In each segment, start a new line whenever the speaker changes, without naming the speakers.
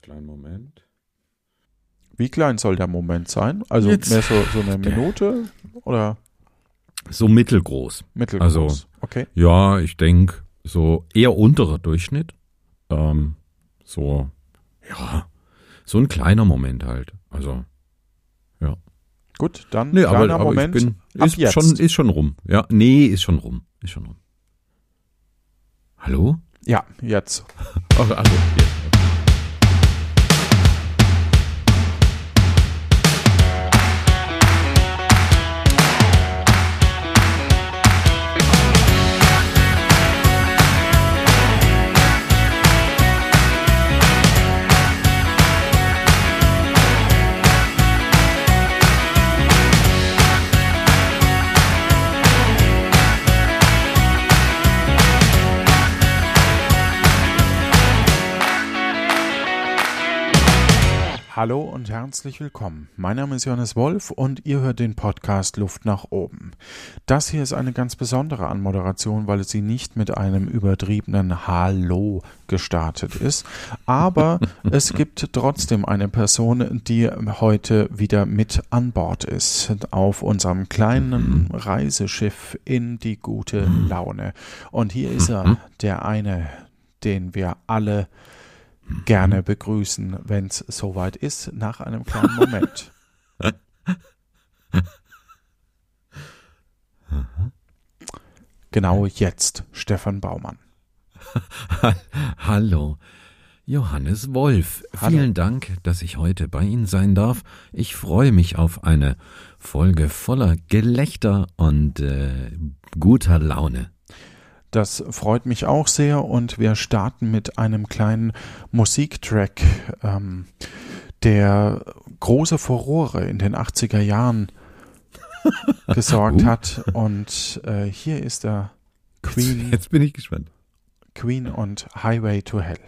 kleinen Moment.
Wie klein soll der Moment sein? Also
Jetzt.
mehr so, so eine Minute oder
So mittelgroß.
mittelgroß?
Also-
okay.
Ja, ich denke, so eher unterer Durchschnitt. Ähm, so, ja, so ein kleiner Moment halt. Also,
Gut, dann
nee, aber,
kleiner
aber
Moment.
ich bin,
ab
ist
jetzt.
schon, ist schon rum. Ja, nee, ist schon rum. Ist schon rum. Hallo?
ja, jetzt.
Ach, also, jetzt.
Hallo und herzlich willkommen. Mein Name ist Johannes Wolf und ihr hört den Podcast Luft nach oben. Das hier ist eine ganz besondere Anmoderation, weil sie nicht mit einem übertriebenen Hallo gestartet ist. Aber es gibt trotzdem eine Person, die heute wieder mit an Bord ist auf unserem kleinen Reiseschiff in die gute Laune. Und hier ist er, der eine, den wir alle gerne begrüßen, wenn es soweit ist, nach einem kleinen Moment. genau jetzt, Stefan Baumann.
Hallo, Johannes Wolf.
Hallo.
Vielen Dank, dass ich heute bei Ihnen sein darf. Ich freue mich auf eine Folge voller Gelächter und äh, guter Laune.
Das freut mich auch sehr und wir starten mit einem kleinen Musiktrack, ähm, der große Furore in den 80er Jahren gesorgt
Uh.
hat. Und äh, hier ist der Queen,
Jetzt bin ich gespannt.
Queen und Highway to Hell.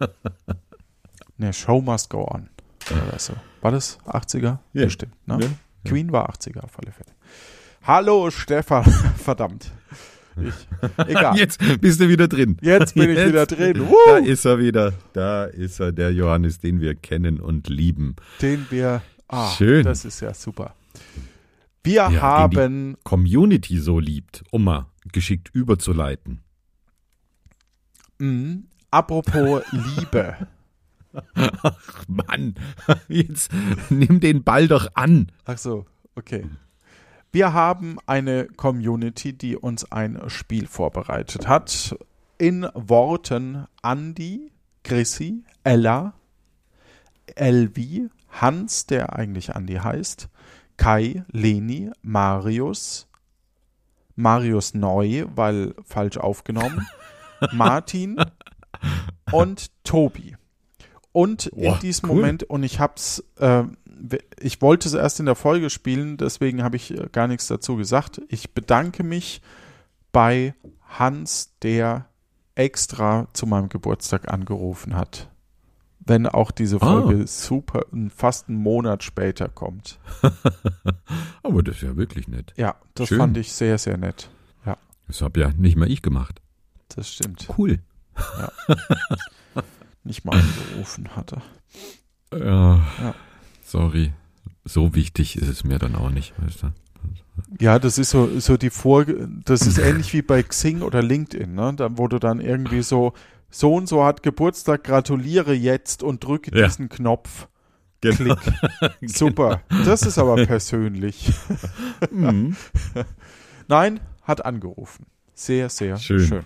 ne, Show must go on. Oder so. War das 80er?
Ja.
Bestimmt, ne?
Ja.
Queen war 80er auf alle Fälle. Hallo Stefan, verdammt. Ich, egal.
Jetzt bist du wieder drin.
Jetzt bin ich
Jetzt.
wieder drin.
Da
Woo!
ist er wieder. Da ist er, der Johannes, den wir kennen und lieben.
Den wir. Ah,
Schön.
Das ist ja super. Wir
Ja,
haben.
Community so liebt, um mal geschickt überzuleiten.
Mh, apropos Liebe.
Ach Mann, jetzt nimm den Ball doch an.
Ach so, okay. Wir haben eine Community, die uns ein Spiel vorbereitet hat. In Worten Andi, Chrissy, Ella, Elvi, Hans, der eigentlich Andi heißt, Kai, Leni, Marius, Marius Neu, weil falsch aufgenommen, Martin und Tobi. Und in
Boah,
diesem
cool.
Moment, und ich hab's, äh, ich wollte es erst in der Folge spielen, deswegen habe ich äh, gar nichts dazu gesagt. Ich bedanke mich bei Hans, der extra zu meinem Geburtstag angerufen hat. Wenn auch diese
Ah.
Folge super, fast einen Monat später kommt.
Aber das ist ja wirklich nett.
Ja, das
Schön.
fand ich sehr, sehr nett.
Das habe ja nicht mal ich gemacht.
Das stimmt.
Cool.
Nicht mal angerufen hatte.
Ja,
Ja.
Sorry. So wichtig ist es mir dann auch nicht, weißt du?
Ja, das ist so, so die Vor, das ist ähnlich wie bei Xing oder LinkedIn, ne? Da, wo du dann irgendwie so, so und so hat Geburtstag, gratuliere jetzt und drücke
Ja.
diesen Knopf.
Genau.
Klick. Super. Das ist aber persönlich.
Mhm.
Nein, hat angerufen. Sehr, sehr
Schön.
schön.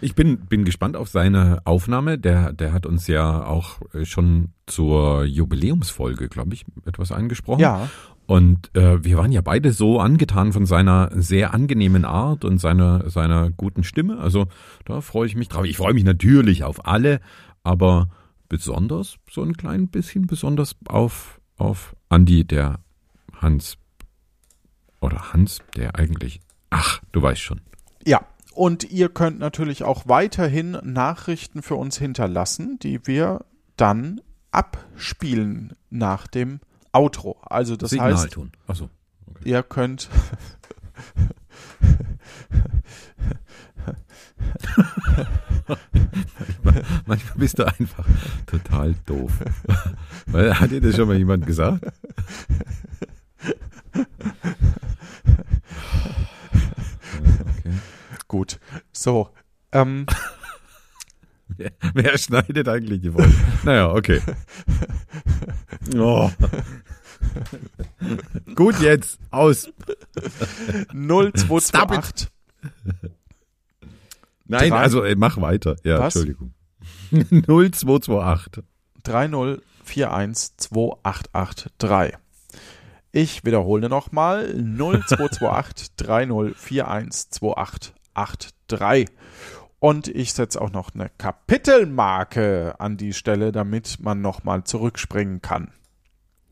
Ich bin, bin gespannt auf seine Aufnahme. Der, der hat uns ja auch äh, schon zur Jubiläumsfolge, glaube ich, etwas eingesprochen.
Ja,
Und äh, wir waren ja beide so angetan von seiner sehr angenehmen Art und seiner, seiner guten Stimme. Also da freue ich mich drauf. Ich freue mich natürlich auf alle, aber besonders, so ein klein bisschen besonders auf, auf Andi, der Hans. Oder Hans, der eigentlich. Ach, du weißt schon.
ja. Und ihr könnt natürlich auch weiterhin Nachrichten für uns hinterlassen, die wir dann abspielen nach dem Outro. Also das heißt,
Signalton. Achso.
ihr könnt
manchmal, manchmal bist du einfach total doof. Weil, hat dir das schon mal jemand gesagt? Okay.
Gut. So. Ähm,
Wer, wer schneidet eigentlich die Folge? Naja, okay. Oh. Gut, jetzt. Aus.
0228
Nein,
Drei-
also äh, mach weiter. Ja,
Was?
Entschuldigung. 0228.
304128883. Ich wiederhole nochmal 0228 304128883. Und ich setze auch noch eine Kapitelmarke an die Stelle, damit man nochmal zurückspringen kann.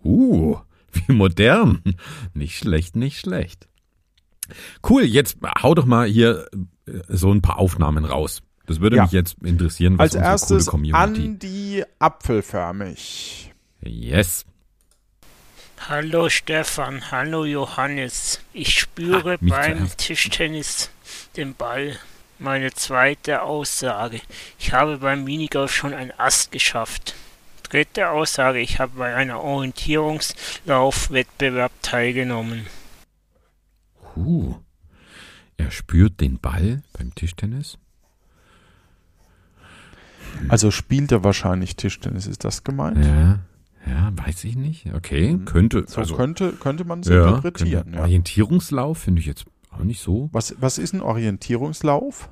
Uh, wie modern. Nicht schlecht, nicht schlecht. Cool, jetzt hau doch mal hier äh, so ein paar Aufnahmen raus. Das würde
Ja.
mich jetzt interessieren, was
Als
unsere
erstes
coole Community.
Andi Apfelförmig.
Yes.
Hallo Stefan, hallo Johannes. Ich spüre
Ah,
beim. Tischtennis den Ball. Meine zweite Aussage. Ich habe beim Minigolf schon ein Ast geschafft. Dritte Aussage. Ich habe bei einer Orientierungslaufwettbewerb teilgenommen.
Uh. Er spürt den Ball beim Tischtennis.
Also spielt er wahrscheinlich Tischtennis, ist das gemeint?
Ja. Ja, weiß ich nicht. Okay, könnte.
Mhm. So
also,
könnte, könnte man es
ja,
interpretieren.
könnte-
Ja.
Orientierungslauf finde ich jetzt nicht so.
Was, was ist ein Orientierungslauf?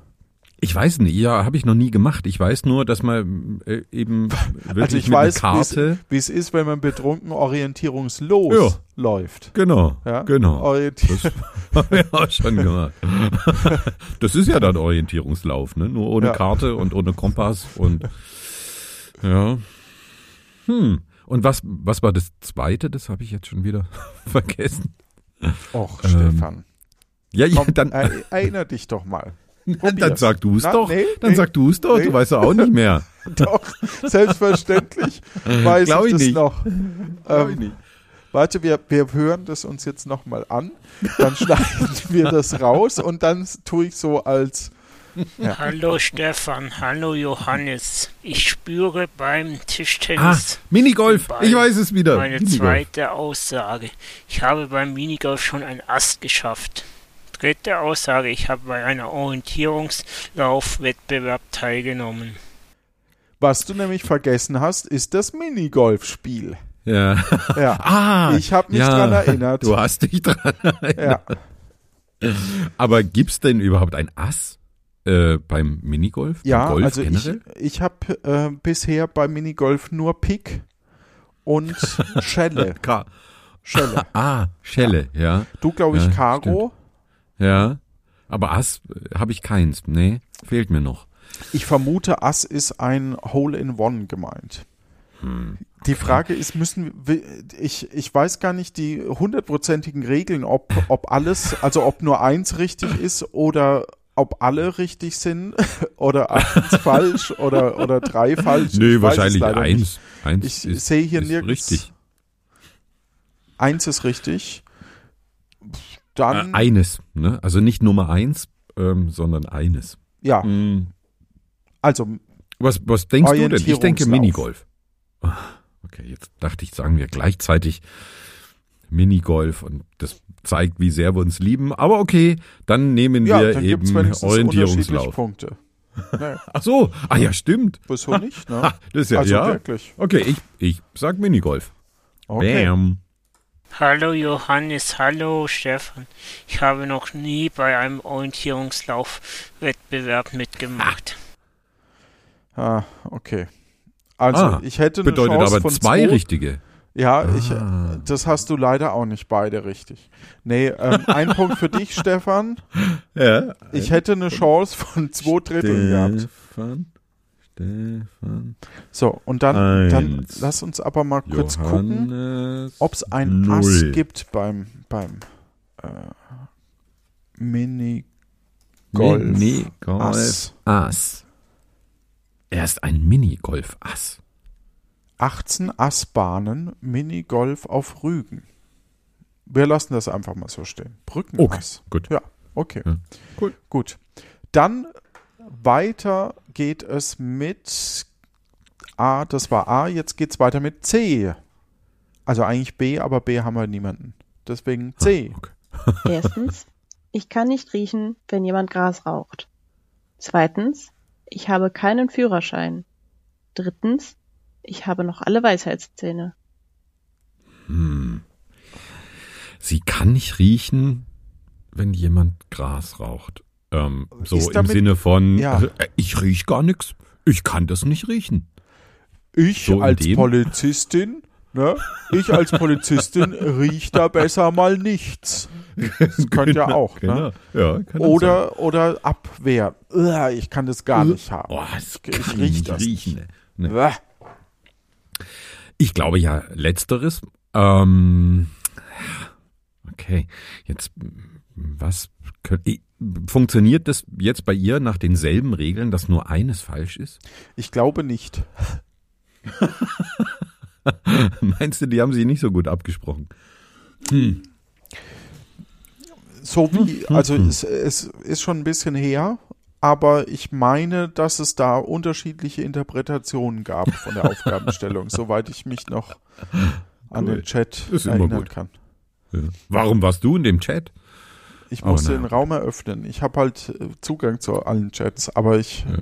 Ich weiß nicht, ja, habe ich noch nie gemacht. Ich weiß nur, dass man äh, eben wirklich
Also ich
mit
weiß,
Karte.
wie es ist, wenn man betrunken orientierungslos
Ja.
läuft.
Genau,
Ja?
genau.
Orientier
Das haben wir auch schon gemacht. Das ist ja dann Orientierungslauf, ne? Nur ohne
Ja.
Karte und ohne Kompass und ja. Hm. Und was, was war das zweite? Das habe ich jetzt schon wieder vergessen.
Och,
Ähm,
Stefan.
Ja, ja
Komm,
dann,
er, erinner dich doch mal.
dann
probier's.
sag du es doch.
nee,
dann
nee,
sag du es doch.
nee.
Du weißt ja auch nicht mehr.
Doch, selbstverständlich weiß
Glaub
ich
ich
das
nicht.
noch.
Glaub ich
Ähm,
nicht.
warte, wir, wir hören das uns jetzt nochmal an. Dann schneiden wir das raus und dann tue ich so als Ja.
Hallo Stefan, hallo Johannes. Ich spüre beim
Ah,
Tischtennis
Minigolf.
Ball.
Ich weiß es wieder.
meine
Minigolf.
zweite Aussage. Ich habe beim Minigolf schon ein Ast geschafft. Dritte Aussage. Ich habe bei einer Orientierungslaufwettbewerb teilgenommen.
was du nämlich vergessen hast, ist das Minigolfspiel.
Ja.
Ja.
Ah,
Ich hab mich
ja,
dran erinnert.
Du hast dich dran erinnert.
Ja,
Aber gibt's denn überhaupt ein Ass äh, beim Minigolf?
ja
beim Golf
also ich,
generell?
ich habe äh, bisher beim Minigolf nur Pick und Schelle.
Ka
Schelle.
ah, Schelle, ja.
Du, glaube ich,
Ja,
Karo.
Ja. Aber Ass habe ich keins. Nee, fehlt mir noch.
Ich vermute, Ass ist ein Hole-in-One gemeint.
Hm.
Die Frage ist, müssen wir, ich, ich weiß gar nicht die hundertprozentigen Regeln, ob, ob alles, also ob nur eins richtig ist oder ob alle richtig sind oder eins falsch oder, oder drei falsch.
Nee,
Ich
wahrscheinlich eins.
nicht.
Eins
Ich
ist,
sehe hier
ist
nirgends.
richtig.
Eins ist richtig. Dann,
Äh, eines, ne? Also nicht Nummer eins, ähm, sondern eines.
ja,
Hm.
also
Was, was denkst du denn? Ich denke. Minigolf. Ah, Okay, jetzt dachte ich, sagen wir gleichzeitig Minigolf und das zeigt, wie sehr wir uns lieben. Aber okay, dann nehmen
ja,
wir
dann
eben Orientierungslauf.
Punkte. Naja,
Ach so, ah ja, stimmt.
wieso nicht, ne?
Das ist ja,
Also
ja.
wirklich.
Okay, ich, ich sag Minigolf.
Okay.
Bam.
Hallo Johannes, hallo Stefan. Ich habe noch nie bei einem Orientierungslaufwettbewerb mitgemacht.
Ah, okay. Also,
Ah,
ich hätte eine
Bedeutet
Chance
aber
von
zwei
zwei.
richtige.
Ja, ich,
Ah.
das hast du leider auch nicht beide richtig. Nee, ähm, ein Punkt für dich, Stefan.
Ja.
Ich hätte eine Chance von zwei Dritteln gehabt.
Stefan.
So, und dann, dann lass uns aber mal kurz gucken,
Johannes.
ob es ein
Null.
Ass gibt beim, beim äh, Mini Golf.
Minigolf.
Ass.
Ass. Er ist ein Minigolf-Ass.
18 Assbahnen Minigolf auf Rügen. Wir lassen das einfach mal so stehen. Brückenass.
Gut.
Ja, okay.
Ja. Cool.
Gut. Dann weiter geht es mit A, das war A, jetzt geht es weiter mit C. Also eigentlich B, aber B haben wir niemanden. Deswegen C.
Okay.
Erstens, ich kann nicht riechen, wenn jemand Gras raucht. Zweitens, ich habe keinen Führerschein. Drittens, ich habe noch alle Weisheitszähne.
Hm. Sie kann nicht riechen, wenn jemand Gras raucht. Ähm, so
Ist
im
damit-
Sinne von,
Ja.
also, äh, ich riech gar nichts. Ich kann das nicht riechen.
Ich
So
als Polizistin, ne? Ich als Polizistin riech da besser mal nichts. Das könnte ja auch,
Genau.
ne?
Ja, kann auch sein.
Oder, oder Abwehr. Ich kann das gar nicht haben.
Oh, das
Ich
kann
riech
nicht
das
riechen. Ne.
Uah.
Ich glaube ja letzteres. Ähm, okay, jetzt was funktioniert das jetzt bei ihr nach denselben Regeln, dass nur eines falsch ist?
Ich glaube nicht.
Meinst du, die haben sich nicht so gut abgesprochen?
So wie,
Hm,
also es, es ist schon ein bisschen her, aber ich meine, dass es da unterschiedliche Interpretationen gab von der Aufgabenstellung, soweit ich mich noch an
Cool.
den Chat erinnern kann.
Ja. Warum warst du in dem Chat?
Ich
Aber
musste
naja.
den Raum eröffnen. Ich habe halt äh, Zugang zu allen Chats, aber ich,
Ja.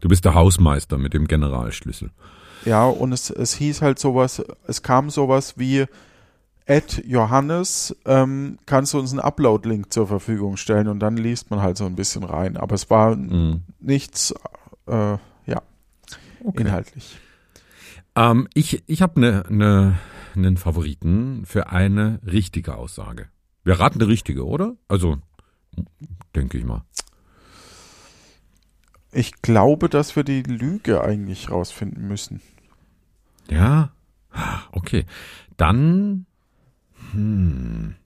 Du bist der Hausmeister mit dem Generalschlüssel.
ja, und es, es hieß halt sowas, es kam sowas wie, Ed Johannes, ähm, kannst du uns einen Upload-Link zur Verfügung stellen und dann liest man halt so ein bisschen rein. Aber es war
Mhm.
nichts, äh, ja,
Okay.
inhaltlich.
Ähm, ich ich habe ne, ne, einen Favoriten für eine richtige Aussage. Wir raten eine richtige, oder? Also, denke ich mal.
Ich glaube, dass wir die Lüge eigentlich rausfinden müssen.
Ja? Okay. Dann, hm,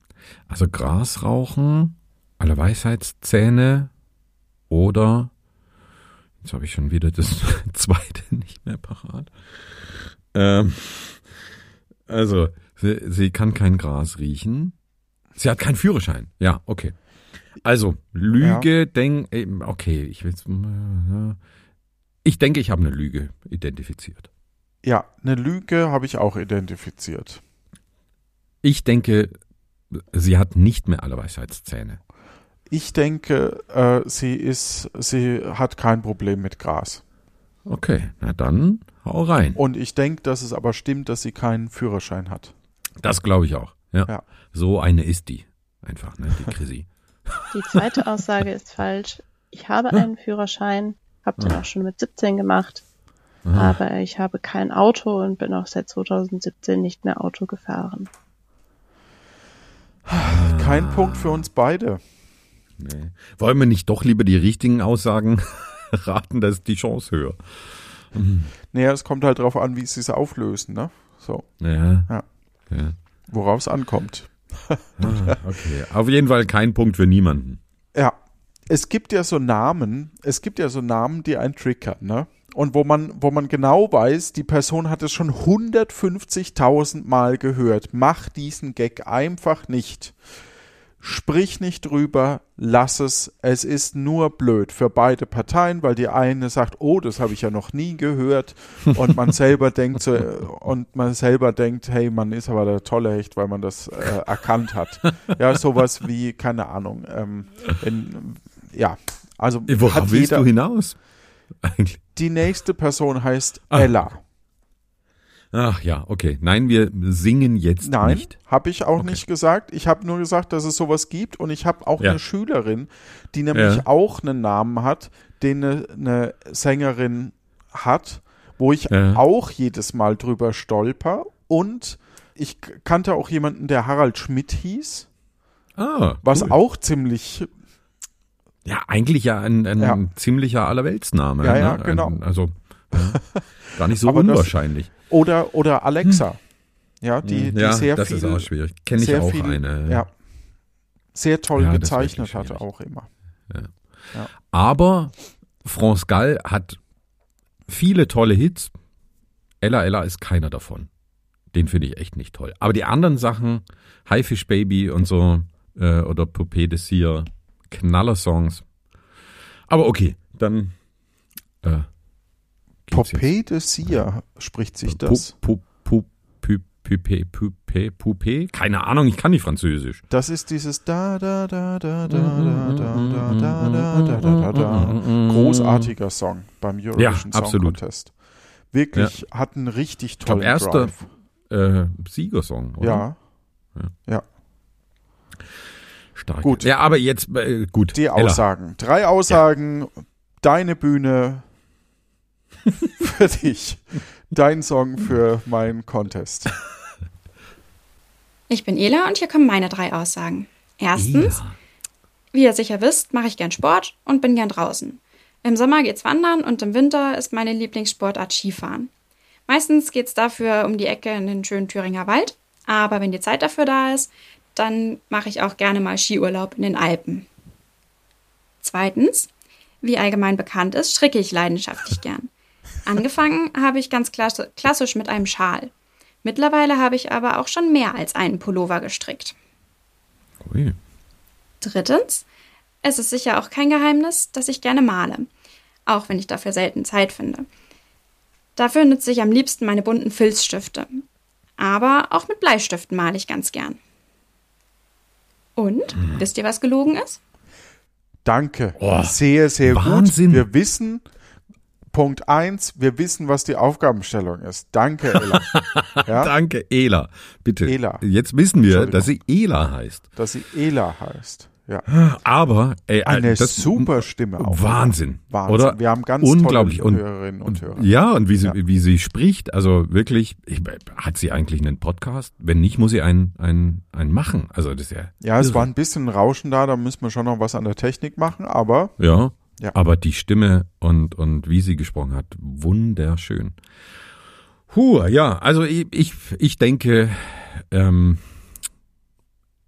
also Gras rauchen, alle Weisheitszähne oder, jetzt habe ich schon wieder das zweite nicht mehr parat. Ähm, also, sie, sie kann kein Gras riechen. Sie hat keinen Führerschein. Ja, okay. Also, Lüge, denk, eh, okay, ich will ich denke, ich habe eine Lüge identifiziert.
Ja, eine Lüge habe ich auch identifiziert.
Ich denke, sie hat nicht mehr alle Weisheitszähne.
Ich denke, äh, sie ist, sie hat kein Problem mit Gras.
Okay, na dann hau rein.
Und ich denke, dass es aber stimmt, dass sie keinen Führerschein hat.
Das glaube ich auch. Ja.
Ja.
So eine ist die. Einfach, ne? Die Chrissy.
Die zweite Aussage ist falsch. Ich habe einen Führerschein, habe den auch schon mit 17 gemacht,
Aha.
aber ich habe kein Auto und bin auch seit 2017 nicht mehr Auto gefahren.
Kein Punkt für uns beide.
Nee. Wollen wir nicht doch lieber die richtigen Aussagen raten, da ist die Chance höher.
Naja, es kommt halt drauf an, wie sie es auflösen, ne? So,
Ja.
Ja.
ja.
Worauf es ankommt.
Ah, okay. Auf jeden Fall kein Punkt für niemanden.
Ja, es gibt ja so Namen, es gibt ja so Namen, die einen triggern, ne? Und wo man, wo man genau weiß, die Person hat es schon 150.000 Mal gehört. Mach diesen Gag einfach nicht. Sprich nicht drüber, lass es. Es ist nur blöd für beide Parteien, weil die eine sagt, oh, das habe ich ja noch nie gehört, und man selber denkt so, und man selber denkt, hey, man ist aber der tolle Hecht, weil man das äh, erkannt hat. Ja, sowas wie, keine Ahnung, ähm, wenn, ja, also
Worauf willst
jeder,
du hinaus? Eigentlich.
die nächste Person heißt
Ah.
Ella.
Ach ja, okay. Nein, wir singen jetzt
Nein,
nicht.
habe ich auch
Okay.
nicht gesagt. Ich habe nur gesagt, dass es sowas gibt und ich habe auch
Ja.
eine Schülerin, die nämlich
Ja.
auch einen Namen hat, den eine, eine Sängerin hat, wo ich
Ja.
auch jedes Mal drüber stolper und ich kannte auch jemanden, der Harald Schmidt hieß,
Ah,
was
cool.
auch ziemlich,
Ja, eigentlich ja ein, ein
Ja.
ziemlicher Allerweltsname.
Ja, ja,
ne?
genau.
Ein, also gar nicht so
Aber das-
unwahrscheinlich.
oder, oder Alexa. Ja, die,
Hm,
die
ja,
sehr
das
viel,
ist auch schwierig. Kenne ich
sehr
auch
viel,
eine.
ja, sehr toll
Ja, das
gezeichnet hatte auch immer.
Aber France Gall hat viele tolle Hits. Ella Ella ist keiner davon. Den finde ich echt nicht toll. Aber die anderen Sachen, Haifisch Baby und so, äh, oder Poupée de Cire, Knallersongs. Aber okay, dann. Äh, geht's jetzt.
Popé de Sia spricht sich das.
Pupé, Pupé, Pupé? Keine Ahnung, ich kann nicht Französisch.
Das ist dieses da da da da da da da da da da da da da großartiger Song beim Eurovision
Ja,
Song
absolut.
Contest. Wirklich hat einen richtig
glaub,
tollen
erster-
Drive.
Äh, Siegersong, oder?
Ja, ja.
Stark.
Gut.
Ja, aber jetzt, äh, gut.
Die
Ella.
Aussagen. Drei Aussagen, deine Bühne für dich. Dein Song für meinen Contest.
Ich bin Ela und hier kommen meine drei Aussagen. Erstens,
Ela.
wie ihr sicher wisst, mache ich gern Sport und bin gern draußen. Im Sommer geht's wandern und im Winter ist meine Lieblingssportart Skifahren. Meistens geht's dafür um die Ecke in den schönen Thüringer Wald, aber wenn die Zeit dafür da ist, dann mache ich auch gerne mal Skiurlaub in den Alpen. Zweitens, wie allgemein bekannt ist, stricke ich leidenschaftlich gern. Angefangen habe ich ganz klassisch mit einem Schal. Mittlerweile habe ich aber auch schon mehr als einen Pullover gestrickt.
Ui.
Drittens, es ist sicher auch kein Geheimnis, dass ich gerne male, auch wenn ich dafür selten Zeit finde. Dafür nutze ich am liebsten meine bunten Filzstifte. Aber auch mit Bleistiften male ich ganz gern. Und, wisst ihr, was gelogen ist?
Danke.
Oh,
sehr, sehr
Wahnsinn.
gut. Wir wissen, Punkt eins, wir wissen, was die Aufgabenstellung ist. Danke, Ella. ja,
Danke, Ela. Bitte.
Ela.
Jetzt wissen wir, dass sie Ela heißt.
dass sie Ela heißt. Ja.
Aber ey,
Eine
das,
super Stimme auch.
Wahnsinn,
Wahnsinn.
oder?
Wir haben ganz
Unglaublich.
tolle
Und-
Hörerinnen und Hörer.
Ja, und wie sie,
Ja.
wie sie spricht, also wirklich, ich, hat sie eigentlich einen Podcast? Wenn nicht, muss sie einen, einen, einen machen. Also das ist ja.
Ja, es war ein bisschen Rauschen da, da müssen wir schon noch was an der Technik machen, aber
Ja,
Ja.
aber die Stimme und, und wie sie gesprochen hat, wunderschön. Huh, ja, also ich, ich, ich denke, ähm,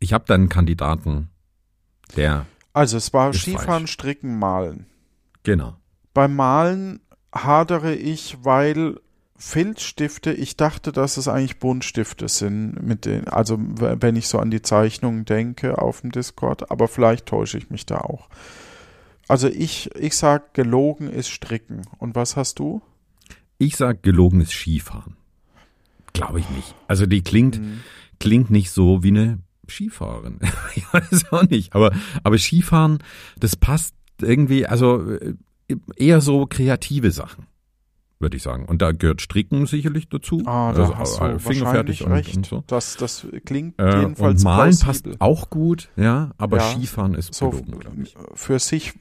ich habe da einen Kandidaten, der,
also es war Skifahren,
falsch.
Stricken, Malen.
genau.
Beim Malen hadere ich, weil Filzstifte, ich dachte, dass es eigentlich Buntstifte sind, mit den, also wenn ich so an die Zeichnungen denke auf dem Discord, aber vielleicht täusche ich mich da auch. Also ich, ich sag, gelogen ist Stricken. Und was hast du?
Ich sag gelogenes Skifahren. Glaube ich nicht. Also die klingt,
Mhm.
klingt nicht so wie eine Skifahrerin. ich weiß auch nicht. Aber, aber Skifahren, das passt irgendwie, also äh, eher so kreative Sachen, würde ich sagen. Und da gehört Stricken sicherlich dazu.
Ah, da
Also,
hast
äh,
du
fingerfertig und,
recht.
und so.
Das, das klingt
Äh,
jedenfalls
und Malen
plausibel.
passt auch gut, ja, aber
Ja,
Skifahren ist
so
gelogen,
für sich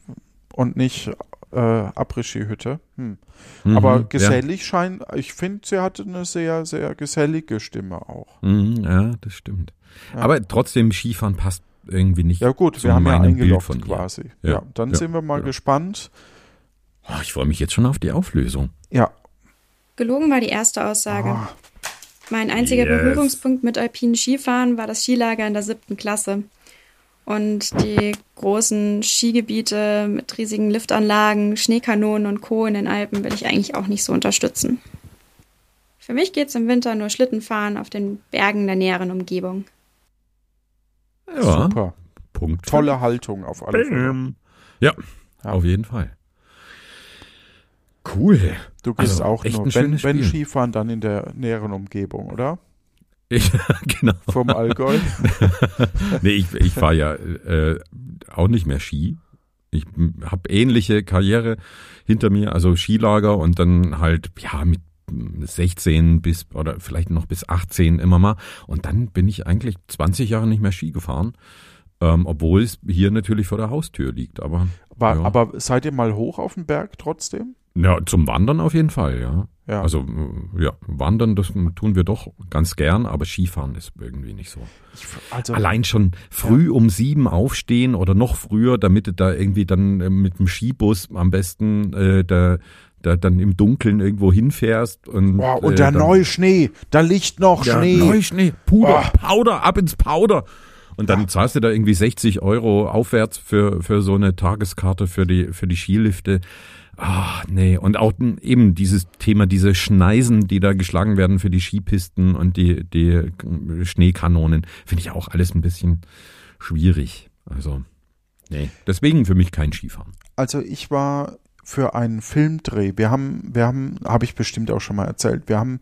und nicht äh, Après-Ski-Hütte. Hm.
Mhm,
Aber
ja.
gesellig scheint, ich finde, sie hatte eine sehr, sehr gesellige Stimme auch.
Mhm, ja, das stimmt. Aber trotzdem, Skifahren passt irgendwie nicht
Ja gut, wir haben ja eingeloggt quasi. Ja,
Ja,
dann
ja,
sind wir mal
ja.
gespannt.
Oh, ich freue mich jetzt schon auf die Auflösung.
Ja,
Gelogen war die erste Aussage.
Ah.
Mein einziger
Yes.
Berührungspunkt mit alpinen Skifahren war das Skilager in der siebten Klasse. Und die großen Skigebiete mit riesigen Liftanlagen, Schneekanonen und Co. in den Alpen will ich eigentlich auch nicht so unterstützen. Für mich geht's im Winter nur Schlittenfahren auf den Bergen der näheren Umgebung.
Ja,
super.
Punkt.
Tolle Haltung auf alle Fälle.
Ja,
Ja.
auf jeden Fall. Cool.
Du gehst
Also,
auch nur, wenn, wenn. Skifahren, dann in der näheren Umgebung, oder?
Ich, genau.
Vom Allgäu.
Nee, ich, ich fahre ja äh, auch nicht mehr Ski. Ich habe ähnliche Karriere hinter mir, also Skilager und dann halt, ja, mit 16 bis oder vielleicht noch bis 18 immer mal. Und dann bin ich eigentlich 20 Jahre nicht mehr Ski gefahren, ähm, obwohl es hier natürlich vor der Haustür liegt. Aber
War,
Ja.
Aber seid ihr mal hoch auf den Berg trotzdem?
Ja, zum Wandern auf jeden Fall, ja.
Ja.
Also äh, ja, Wandern, das tun wir doch ganz gern, aber Skifahren ist irgendwie nicht so.
Ich, also,
Allein schon früh um sieben aufstehen oder noch früher, damit du da irgendwie dann äh, mit dem Skibus am besten äh, da, da dann im Dunkeln irgendwo hinfährst und,
Boah, und
äh,
der neue Schnee, da liegt noch
ja,
Schnee.
Neuschnee, Puder,
Ah.
Powder, ab ins Powder. Und dann zahlst du da irgendwie 60 Euro aufwärts für, für so eine Tageskarte für die, für die Skilifte. Ah, nee. Und auch eben dieses Thema, diese Schneisen, die da geschlagen werden für die Skipisten und die, die äh, Schneekanonen, finde ich auch alles ein bisschen schwierig. Also, Nee, deswegen für mich kein Skifahren.
Also ich war für einen Filmdreh. Wir haben, wir haben, habe ich bestimmt auch schon mal erzählt, wir haben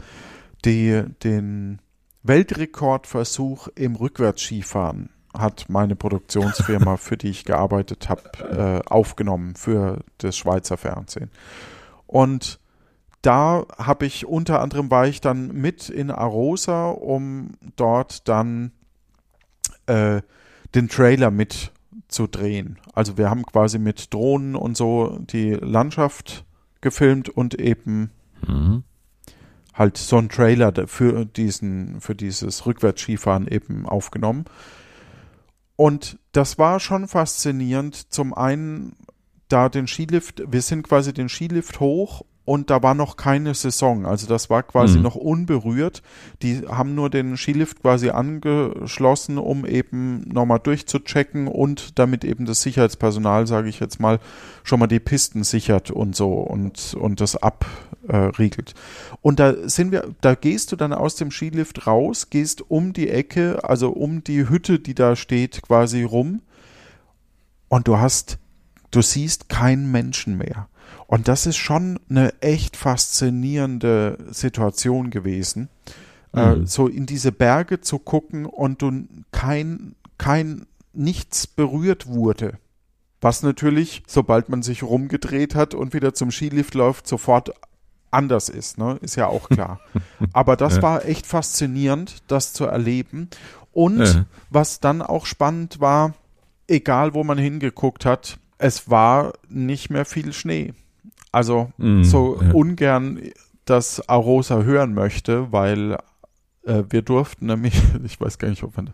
die, den Weltrekordversuch im Rückwärtsskifahren hat meine Produktionsfirma, für die ich gearbeitet habe, äh, aufgenommen für das Schweizer Fernsehen. Und da habe ich unter anderem war ich dann mit in Arosa, um dort dann äh, den Trailer mit zu drehen. Also wir haben quasi mit Drohnen und so die Landschaft gefilmt und eben
Mhm.
halt so einen Trailer für diesen, für dieses Rückwärtsskifahren eben aufgenommen. Und das war schon faszinierend. Zum einen da den Skilift, wir sind quasi den Skilift hoch und da war noch keine Saison. Also das war quasi
Mhm.
noch unberührt. Die haben nur den Skilift quasi angeschlossen, um eben nochmal durchzuchecken und damit eben das Sicherheitspersonal, sage ich jetzt mal, schon mal die Pisten sichert und so und, und das abriegelt. Und da sind wir, da gehst du dann aus dem Skilift raus, gehst um die Ecke, also um die Hütte, die da steht, quasi rum und du hast, du siehst keinen Menschen mehr. Und das ist schon eine echt faszinierende Situation gewesen, äh,
Mhm.
so in diese Berge zu gucken und du kein, kein, nichts berührt wurde. Was natürlich, sobald man sich rumgedreht hat und wieder zum Skilift läuft, sofort anders ist, ne? Ist ja auch klar. Aber das
Ja.
war echt faszinierend, das zu erleben. Und
Ja.
was dann auch spannend war, egal wo man hingeguckt hat, es war nicht mehr viel Schnee. Also
Mhm,
so
ja.
ungern das Arosa hören möchte, weil äh, wir durften nämlich, ich weiß gar nicht, ob man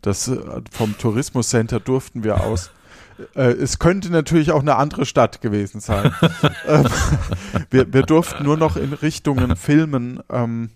das äh, vom Tourismuscenter durften wir aus. Äh, es könnte natürlich auch eine andere Stadt gewesen sein. ähm, wir, wir durften nur noch in Richtungen filmen, ähm,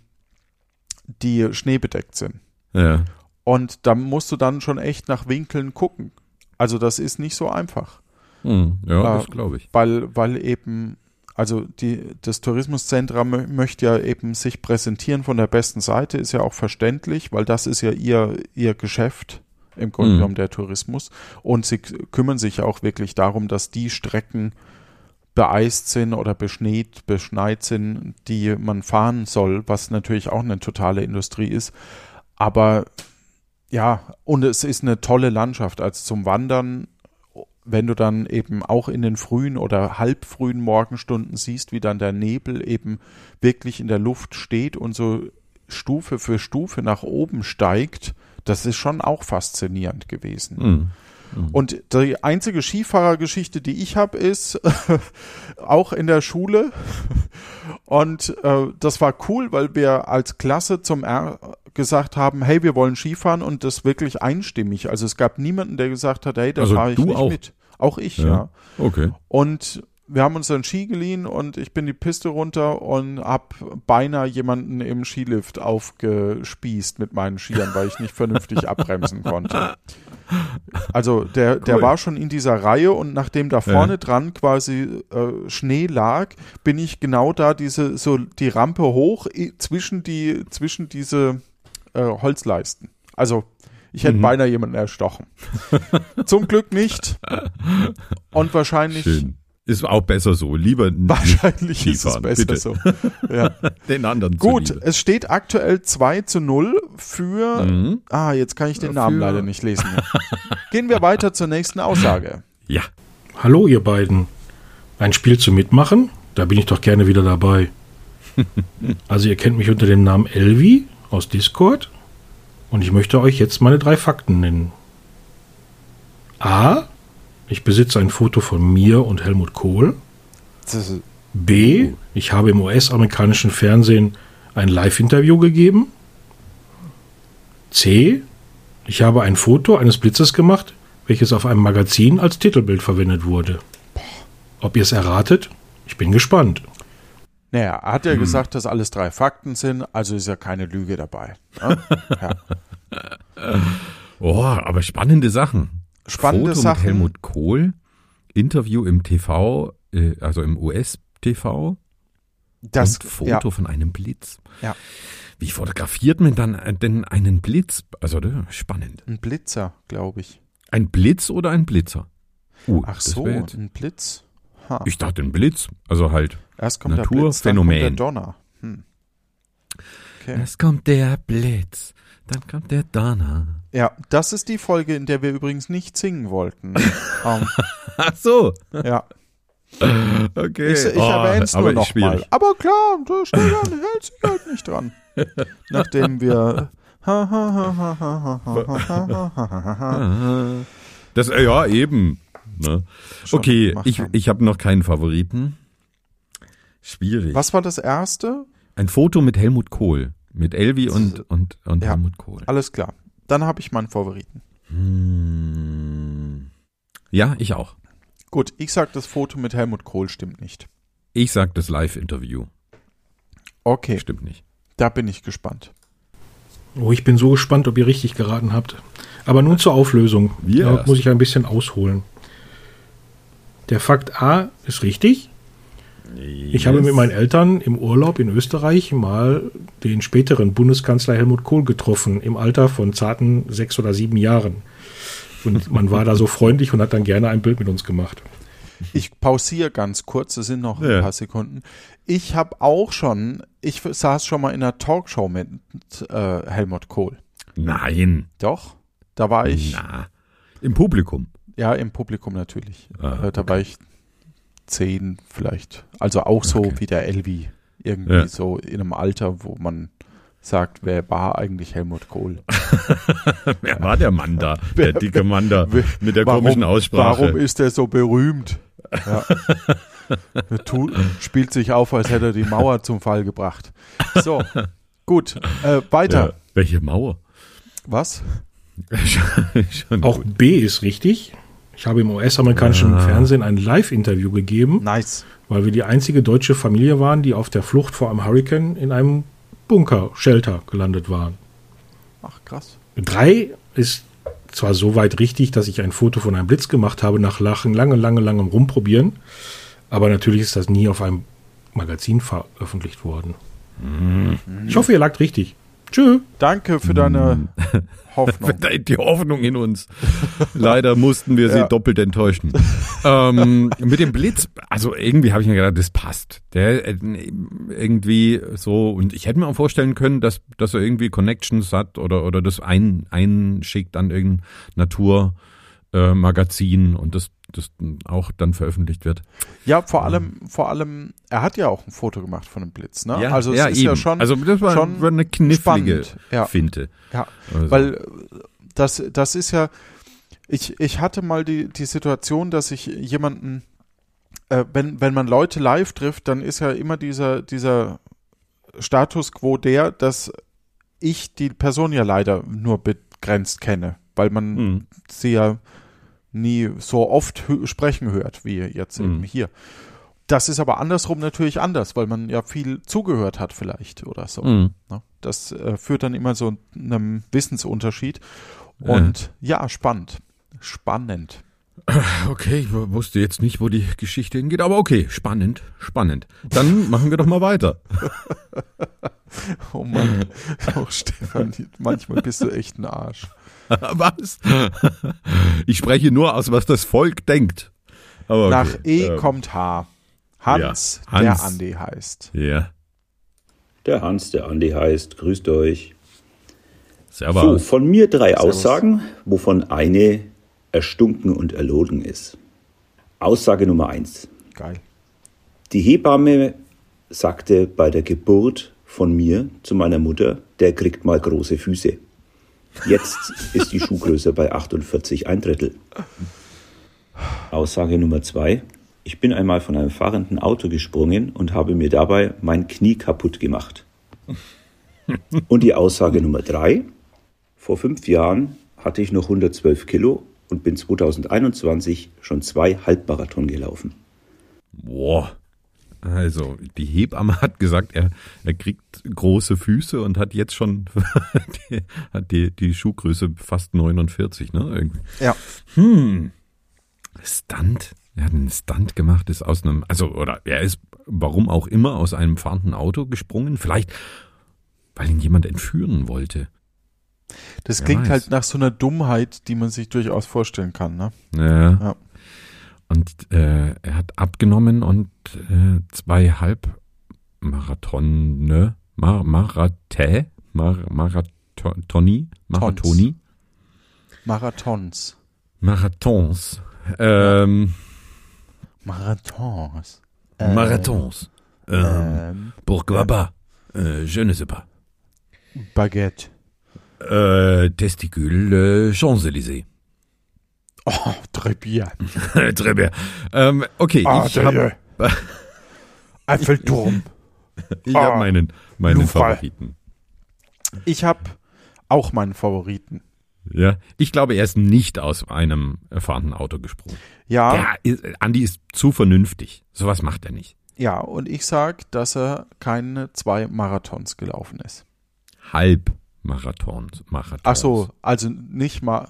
die schneebedeckt sind.
Ja.
Und da musst du dann schon echt nach Winkeln gucken. Also das ist nicht so einfach,
Mhm. Ja,
Äh,
das glaube ich.
weil, weil eben, also die, das Tourismuszentrum mö- möchte ja eben sich präsentieren von der besten Seite, ist ja auch verständlich, weil das ist ja ihr, ihr Geschäft im Grunde
Mhm.
genommen der Tourismus. Und sie kümmern sich auch wirklich darum, dass die Strecken beeist sind oder beschneit, beschneit sind, die man fahren soll, was natürlich auch eine totale Industrie ist. Aber ja, und es ist eine tolle Landschaft. Also zum Wandern, wenn du dann eben auch in den frühen oder halbfrühen Morgenstunden siehst, wie dann der Nebel eben wirklich in der Luft steht und so Stufe für Stufe nach oben steigt, das ist schon auch faszinierend gewesen.
Mhm.
Und die einzige Skifahrergeschichte, die ich habe, ist auch in der Schule. Und äh, das war cool, weil wir als Klasse zum R gesagt haben, hey, wir wollen Skifahren und das wirklich einstimmig. Also es gab niemanden, der gesagt hat, hey, da
Also
fahre ich
du
nicht
auch?
mit. Auch ich,
Ja.
ja.
Okay.
Und wir haben uns dann Ski geliehen und ich bin die Piste runter und hab beinahe jemanden im Skilift aufgespießt mit meinen Skiern, weil ich nicht vernünftig abbremsen konnte. Also der, der
Cool.
war schon in dieser Reihe und nachdem da vorne dran quasi äh, Schnee lag, bin ich genau da diese so die Rampe hoch zwischen die zwischen diese äh, Holzleisten. Also ich hätte
Mhm.
beinahe jemanden erstochen. Zum Glück nicht. Und wahrscheinlich
Schön. Ist auch besser so. Lieber
Wahrscheinlich ist es besser
bitte.
so. Ja.
den anderen
Gut,
zuliebe.
es steht aktuell 2 zu 0 für.
Mhm.
Ah, jetzt kann ich den
Für-
Namen leider nicht lesen. Gehen wir weiter zur nächsten Aussage.
Ja.
Hallo ihr beiden. Ein Spiel zu mitmachen? Da bin ich doch gerne wieder dabei. Also ihr kennt mich unter dem Namen Elvi aus Discord und ich möchte euch jetzt meine drei Fakten nennen. A. Ich besitze ein Foto von mir und Helmut Kohl. B. Ich habe im US-amerikanischen Fernsehen ein Live-Interview gegeben. C. Ich habe ein Foto eines Blitzes gemacht, welches auf einem Magazin als Titelbild verwendet wurde. Ob ihr es erratet? Ich bin gespannt.
Naja, er hat
Hm.
ja gesagt, dass alles drei Fakten sind, also ist ja keine Lüge dabei. Ne? Ja.
Oh, aber spannende Sachen.
Spannende
Foto
Sachen.
mit Helmut Kohl, Interview im TV, äh, also im US-TV
Das,
und Foto
ja,
von einem Blitz.
Ja.
Wie fotografiert man dann äh, denn einen Blitz? Also spannend.
ein Blitzer, glaube ich.
Ein Blitz oder ein Blitzer? Uh,
Ach so, ein Blitz. Ha.
Ich dachte ein Blitz. Also halt.
Erst kommt der Blitz, dann kommt
Naturphänomen.
der Donner. Hm. Okay.
Es kommt der Blitz, dann kommt der Donner.
Ja, das ist die Folge, in der wir übrigens nicht singen wollten. ähm,
Ach so.
ja,
Okay.
ich, ich
Oh,
erwähne es nur
ist
noch mal.
schwierig.
Aber klar, Stefan hält sich halt nicht dran. Nachdem wir
Das, äh, ja, eben. Ne?
Schon
Okay, ich, ich habe noch keinen Favoriten. Schwierig.
Was war das erste?
Ein Foto mit Helmut Kohl. Mit Elvi und, und, und
Ja.
Helmut Kohl.
Alles klar. Dann habe ich meinen Favoriten.
Hm. Ja, ich auch.
Gut, ich sag, das Foto mit Helmut Kohl stimmt nicht.
Ich sag das Live-Interview.
Okay,
Stimmt nicht.
da bin ich gespannt.
Oh, ich bin so gespannt, ob ihr richtig geraten habt. Aber nun zur Auflösung.
Wir
da muss ich ein bisschen ausholen. Der Fakt A ist richtig. Ich habe mit meinen Eltern im Urlaub in Österreich mal den späteren Bundeskanzler Helmut Kohl getroffen, im Alter von zarten sechs oder sieben Jahren. Und man war da so freundlich und hat dann gerne ein Bild mit uns gemacht.
Ich pausiere ganz kurz, es sind noch
Ja.
ein paar Sekunden. Ich habe auch schon, ich saß schon mal in einer Talkshow mit äh, Helmut Kohl.
Nein.
Doch, da war ich,
Na. Im Publikum.
ja, im Publikum natürlich.
Ah,
äh, da war ich zehn vielleicht. Also auch so
Okay.
wie der Elvi. Irgendwie
Ja.
so in einem Alter, wo man sagt, wer war eigentlich Helmut Kohl?
Wer war der Mann da? Der dicke Mann da mit der komischen Aussprache.
Warum ist er so berühmt? Ja. Tu, spielt sich auf, als hätte er die Mauer zum Fall gebracht. So, gut, äh, weiter.
Ja, welche Mauer?
Was?
Schon
Auch
gut.
B ist richtig. Ich habe im US-amerikanischen
Ah.
Fernsehen ein Live-Interview gegeben.
Nice.
weil wir die einzige deutsche Familie waren, die auf der Flucht vor einem Hurricane in einem Bunker, Shelter gelandet waren.
Ach, krass.
Drei ist zwar so weit richtig, dass ich ein Foto von einem Blitz gemacht habe nach Lachen, lange, lange, langem Rumprobieren, aber natürlich ist das nie auf einem Magazin veröffentlicht worden. Ich hoffe, ihr lagt richtig. Tschö.
Danke für deine Hoffnung.
Die Hoffnung in uns. Leider mussten wir sie
Ja.
doppelt enttäuschen. ähm, mit dem Blitz, also irgendwie habe ich mir gedacht, das passt. Der äh, irgendwie so, und ich hätte mir auch vorstellen können, dass, dass er irgendwie Connections hat oder, oder das ein, einschickt an irgendein Naturmagazin äh, Magazin und das, das auch dann veröffentlicht wird.
Ja, vor allem, vor allem, er hat ja auch ein Foto gemacht von dem Blitz, ne? also es
ja,
ist ja
eben.
schon,
also das war,
schon
war eine knifflige
spannend. Ja.
Finte.
ja,
Also,
weil äh, das, das ist ja, ich, ich hatte mal die, die Situation, dass ich jemanden, äh, wenn, wenn man Leute live trifft, dann ist ja immer dieser, dieser Status quo der, dass ich die Person ja leider nur begrenzt kenne, weil man
hm.
sie ja nie so oft sprechen hört, wie jetzt eben
Mhm.
hier. Das ist aber andersrum natürlich anders, weil man ja viel zugehört hat vielleicht oder so.
Hm.
Ne? Das äh, führt dann immer so einem Wissensunterschied. Und ja, spannend. Spannend.
Okay, ich wusste jetzt nicht, wo die Geschichte hingeht, aber okay, spannend, spannend. Dann machen wir doch mal weiter.
Oh Mann. Oh, Stefan, manchmal bist du echt ein Arsch.
Was? Ich spreche nur aus, was das Volk denkt. Aber
Nach
okay,
E
ähm,
kommt H. Hans,
ja,
der
Hans.
Andi heißt.
Ja,
Der Hans, der Andi heißt. Grüßt euch. So,
servus.
von mir drei
Servus.
Aussagen, wovon eine erstunken und erlogen ist. Aussage Nummer eins.
Geil.
Die Hebamme sagte bei der Geburt von mir zu meiner Mutter, der kriegt mal große Füße. Jetzt ist die Schuhgröße bei 48 ein Drittel. Aussage Nummer zwei. Ich bin einmal von einem fahrenden Auto gesprungen und habe mir dabei mein Knie kaputt gemacht. Und die Aussage Nummer drei. Vor fünf Jahren hatte ich noch 112 Kilo und bin 2021 schon zwei Halbmarathon gelaufen.
Boah. Also, die Hebamme hat gesagt, er, er kriegt große Füße und hat jetzt schon die, hat die, die Schuhgröße fast 49, ne? Irgendwie.
Ja.
Hm. Stunt. Er hat einen Stunt gemacht, ist aus einem, also, oder er ist, warum auch immer, aus einem fahrenden Auto gesprungen. Vielleicht, weil ihn jemand entführen wollte.
Das
Wer
klingt
weiß.
halt nach so einer Dummheit, die man sich durchaus vorstellen kann, ne?
Ja.
Ja.
Und äh, er hat abgenommen und äh, zwei Halbmarathone, Mar Marathä, Mar Marathoni, Marathoni,
Marathons.
Marathons, ähm,
Marathons.
Marathons. Ähm,
Ähm,
pourquoi pas? Euh, je ne sais pas.
Baguette.
Euh, Testicule, euh, Champs-Élysées.
Oh. Très bien.
Ähm, okay,
Ah,
ich habe
Eiffelturm.
ich
Ah,
hab meinen, meinen
Louvre.
Favoriten.
Ich habe auch meinen Favoriten.
Ja, ich glaube, er ist nicht aus einem fahrenden Auto gesprungen.
Ja,
ist, Andi ist zu vernünftig. Sowas macht er nicht.
ja, und ich sag, dass er keine zwei Marathons gelaufen ist.
Halbmarathons. Marathons.
Ach so, also nicht mal,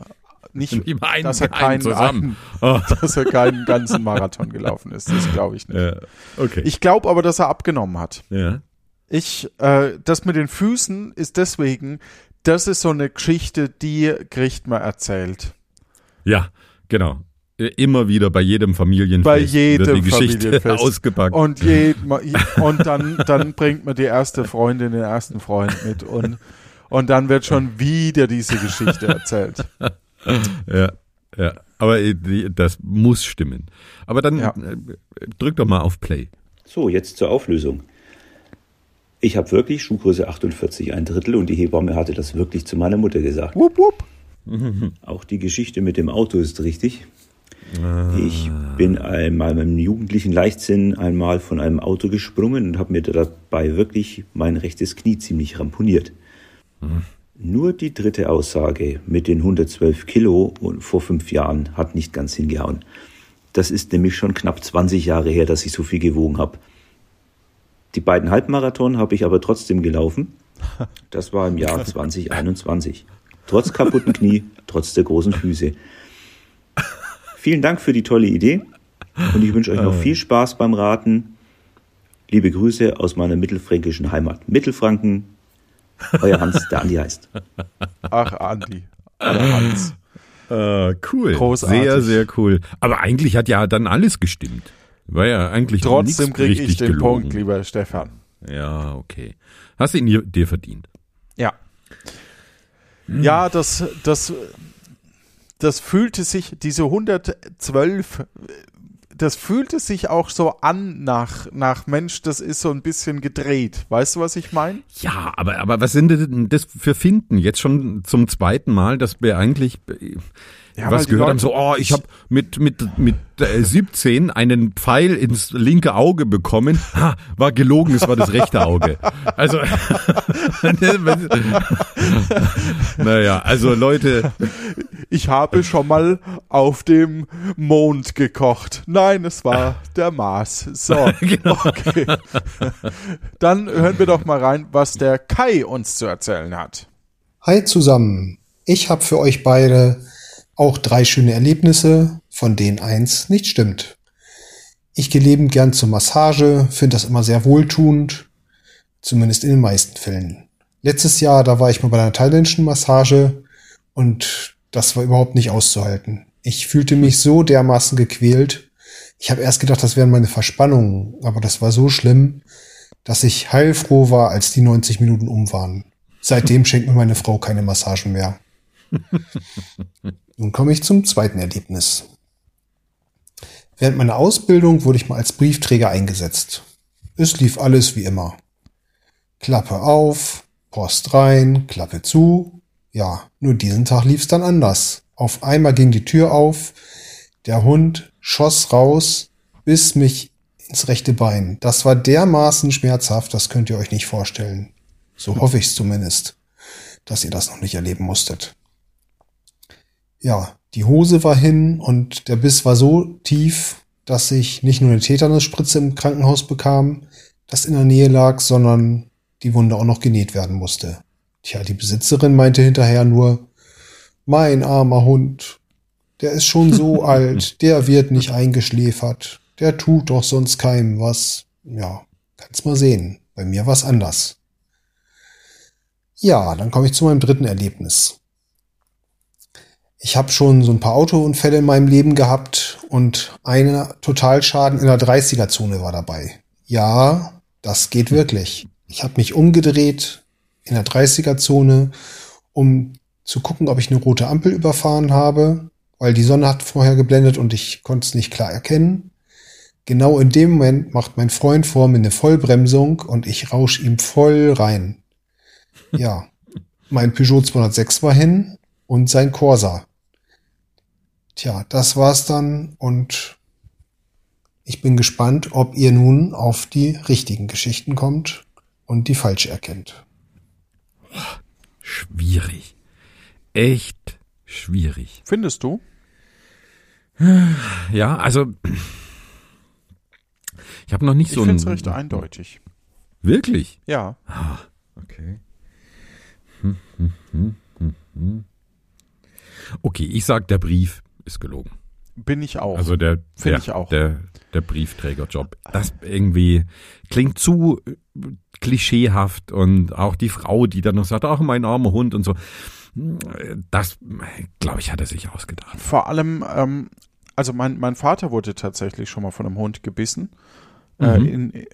nicht,
mal einen-
dass er
einen
keinen,
zusammen.
einen, dass er keinen ganzen Marathon gelaufen ist. Das glaube ich nicht.
Ja, okay.
Ich glaube aber, dass er abgenommen hat.
ja.
Ich, äh, das mit den Füßen ist deswegen, das ist so eine Geschichte, die kriegt man erzählt.
ja, genau. Immer wieder bei jedem Familienfest
Bei jedem
wird die Geschichte
Familienfest.
ausgepackt.
Und, je, und dann, dann bringt man die erste Freundin, den ersten Freund mit und, und dann wird schon wieder diese Geschichte erzählt.
Ja, ja. Aber äh, das muss stimmen. Aber dann
Ja.
äh, drück doch mal auf Play.
So, jetzt zur Auflösung. Ich habe wirklich Schuhgröße 48 ein Drittel und die Hebamme hatte das wirklich zu meiner Mutter gesagt.
Wupp, wupp.
Auch die Geschichte mit dem Auto ist richtig. Ich bin einmal meinem jugendlichen Leichtsinn einmal von einem Auto gesprungen und habe mir dabei wirklich mein rechtes Knie ziemlich ramponiert. Nur die dritte Aussage mit den 112 Kilo und vor fünf Jahren hat nicht ganz hingehauen. Das ist nämlich schon knapp 20 Jahre her, dass ich so viel gewogen habe. Die beiden Halbmarathon habe ich aber trotzdem gelaufen. Das war im Jahr 2021. Trotz kaputten Knie, trotz der großen Füße. Vielen Dank für die tolle Idee und ich wünsche euch noch viel Spaß beim Raten. Liebe Grüße aus meiner mittelfränkischen Heimat Mittelfranken. Euer Hans, der Andi heißt.
Ach, Andi. Oder Hans.
Äh, cool.
Großartig.
Sehr, sehr cool. Aber eigentlich hat ja dann alles gestimmt. War ja eigentlich
Trotzdem kriege ich den
gelogen.
Punkt, lieber Stefan.
Ja, okay. Hast du ihn dir, verdient?
Ja. Ja, das, das, das fühlte sich, diese 112, das fühlte sich auch so an nach, nach Mensch, das ist so ein bisschen gedreht. Weißt du, was ich meine?
Ja, aber, aber was sind denn das für Finden? Jetzt schon zum zweiten Mal, dass wir eigentlich
Ja,
was gehört haben,
Leute-
so, oh, ich habe mit, mit, mit äh, 17 einen Pfeil ins linke Auge bekommen. Ha, war gelogen, es war das rechte Auge. Also, naja, also Leute,
Ich habe schon mal auf dem Mond gekocht. Nein, es war der Mars. So,
Genau.
okay. Dann hören wir doch mal rein, was der Kai uns zu erzählen hat.
Hi zusammen. Ich habe für euch beide auch drei schöne Erlebnisse, von denen eins nicht stimmt. Ich gehe lebend gern zur Massage, finde das immer sehr wohltuend, zumindest in den meisten Fällen. Letztes Jahr, da war ich mal bei einer thailändischen Massage und das war überhaupt nicht auszuhalten. Ich fühlte mich so dermaßen gequält. Ich habe erst gedacht, das wären meine Verspannungen, aber das war so schlimm, dass ich heilfroh war, als die 90 Minuten um waren. Seitdem schenkt mir meine Frau keine Massagen mehr. Nun komme ich zum zweiten Erlebnis. Während meiner Ausbildung wurde ich mal als Briefträger eingesetzt. Es lief alles wie immer. Klappe auf, Post rein, Klappe zu. Ja, nur diesen Tag lief's dann anders. Auf einmal ging die Tür auf, der Hund schoss raus, biss mich ins rechte Bein. Das war dermaßen schmerzhaft, das könnt ihr euch nicht vorstellen. So hoffe ich's zumindest, dass ihr das noch nicht erleben musstet. Ja, die Hose war hin und der Biss war so tief, dass ich nicht nur eine Tetanusspritze im Krankenhaus bekam, das in der Nähe lag, sondern die Wunde auch noch genäht werden musste. Tja, die Besitzerin meinte hinterher nur, mein armer Hund, der ist schon so alt, der wird nicht eingeschläfert, der tut doch sonst keinem was. Ja, kannst mal sehen. Bei mir war's anders. Ja, dann komme ich zu meinem dritten Erlebnis. Ich habe schon so ein paar Autounfälle in meinem Leben gehabt und einer Totalschaden in der 30er-Zone war dabei. Ja, das geht wirklich. Ich habe mich umgedreht in der 30er-Zone, um zu gucken, ob ich eine rote Ampel überfahren habe, weil die Sonne hat vorher geblendet und ich konnte es nicht klar erkennen. Genau in dem Moment macht mein Freund vor mir eine Vollbremsung und ich rausch ihm voll rein. Ja, mein Peugeot 206 war hin und sein Corsa. Tja, das war's dann und ich bin gespannt, ob ihr nun auf die richtigen Geschichten kommt und die falsche erkennt.
Schwierig. Echt schwierig.
Findest du?
Ja, also ich habe noch nicht
Ich
so
finde
ein
es recht eindeutig.
Wirklich?
Ja.
Ah, okay. Hm, hm, hm, hm, hm. Okay, ich sag, der Brief ist gelogen.
Bin ich auch.
Also der,
Find
der,
ich auch.
der, der Briefträgerjob. Das irgendwie klingt zu äh, klischeehaft und auch die Frau, die dann noch sagt, ach, mein armer Hund und so. Das, glaube ich, hat er sich ausgedacht.
Vor allem, ähm, also mein, mein Vater wurde tatsächlich schon mal von einem Hund gebissen. Äh,
Mhm.
in,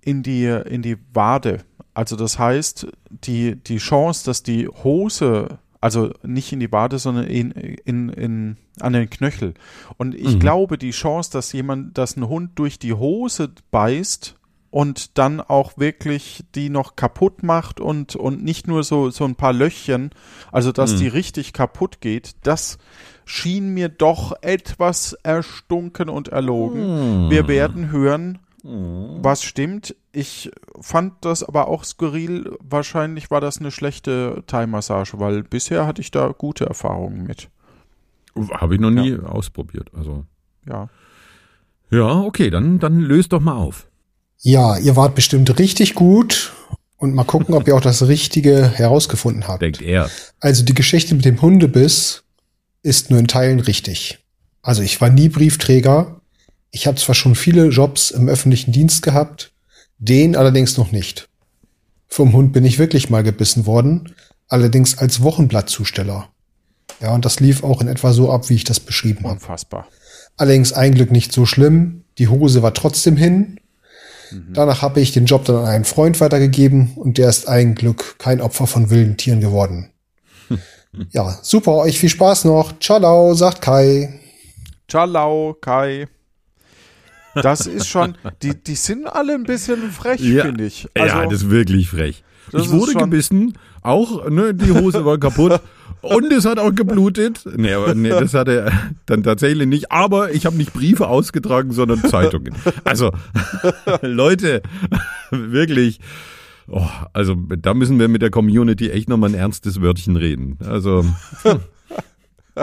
in, die, in die Wade. Also das heißt, die, die Chance, dass die Hose, also nicht in die Wade, sondern in, in, in, an den Knöchel. Und ich
Mhm.
glaube, die Chance, dass jemand, dass ein Hund durch die Hose beißt und dann auch wirklich die noch kaputt macht und, und nicht nur so, so ein paar Löchchen, also dass
Mhm.
die richtig kaputt geht, das schien mir doch etwas erstunken und erlogen.
Mhm.
Wir werden hören, was stimmt. Ich fand das aber auch skurril. Wahrscheinlich war das eine schlechte Thai-Massage, weil bisher hatte ich da gute Erfahrungen mit.
Habe ich noch nie ausprobiert. Also
Ja.
ja, okay, dann dann löst doch mal auf.
Ja, ihr wart bestimmt richtig gut und mal gucken, ob ihr auch das Richtige herausgefunden habt.
Denkt er.
Also die Geschichte mit dem Hundebiss ist nur in Teilen richtig. Also ich war nie Briefträger. Ich habe zwar schon viele Jobs im öffentlichen Dienst gehabt, den allerdings noch nicht. Vom Hund bin ich wirklich mal gebissen worden, allerdings als Wochenblattzusteller. Ja, und das lief auch in etwa so ab, wie ich das beschrieben habe.
Unfassbar.
Allerdings ein Glück nicht so schlimm. Die Hose war trotzdem hin. Danach habe ich den Job dann an einen Freund weitergegeben und der ist ein Glück kein Opfer von wilden Tieren geworden. ja, super, euch viel Spaß noch. Ciao, sagt Kai.
Ciao, Kai. Das ist schon, die, die sind alle ein bisschen frech,
Ja.
finde ich. Also,
ja, das ist wirklich frech. ich wurde gebissen, auch, ne, die Hose war kaputt und es hat auch geblutet. Nee, aber nee, das hat er dann tatsächlich nicht. Aber ich habe nicht Briefe ausgetragen, sondern Zeitungen. Also, Leute, wirklich. Oh, also da müssen wir mit der Community echt nochmal ein ernstes Wörtchen reden. Also. hm.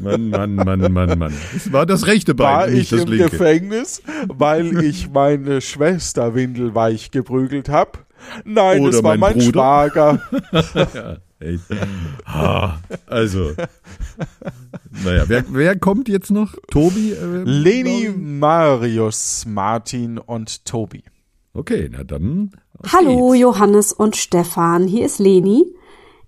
Mann, Mann, Mann, Mann, Mann. Es war das rechte Bein,
war
nicht
ich
das
im
linke.
Gefängnis, weil ich meine Schwester windelweich geprügelt habe? Nein,
Oder
es war
mein
mein. Schwager.
ja, echt. Ah, also. Naja, wer, wer kommt jetzt noch? Tobi? Äh,
Leni, Marius, Martin und Tobi.
Okay, na dann.
Hallo
geht's.
Johannes und Stefan, hier ist Leni.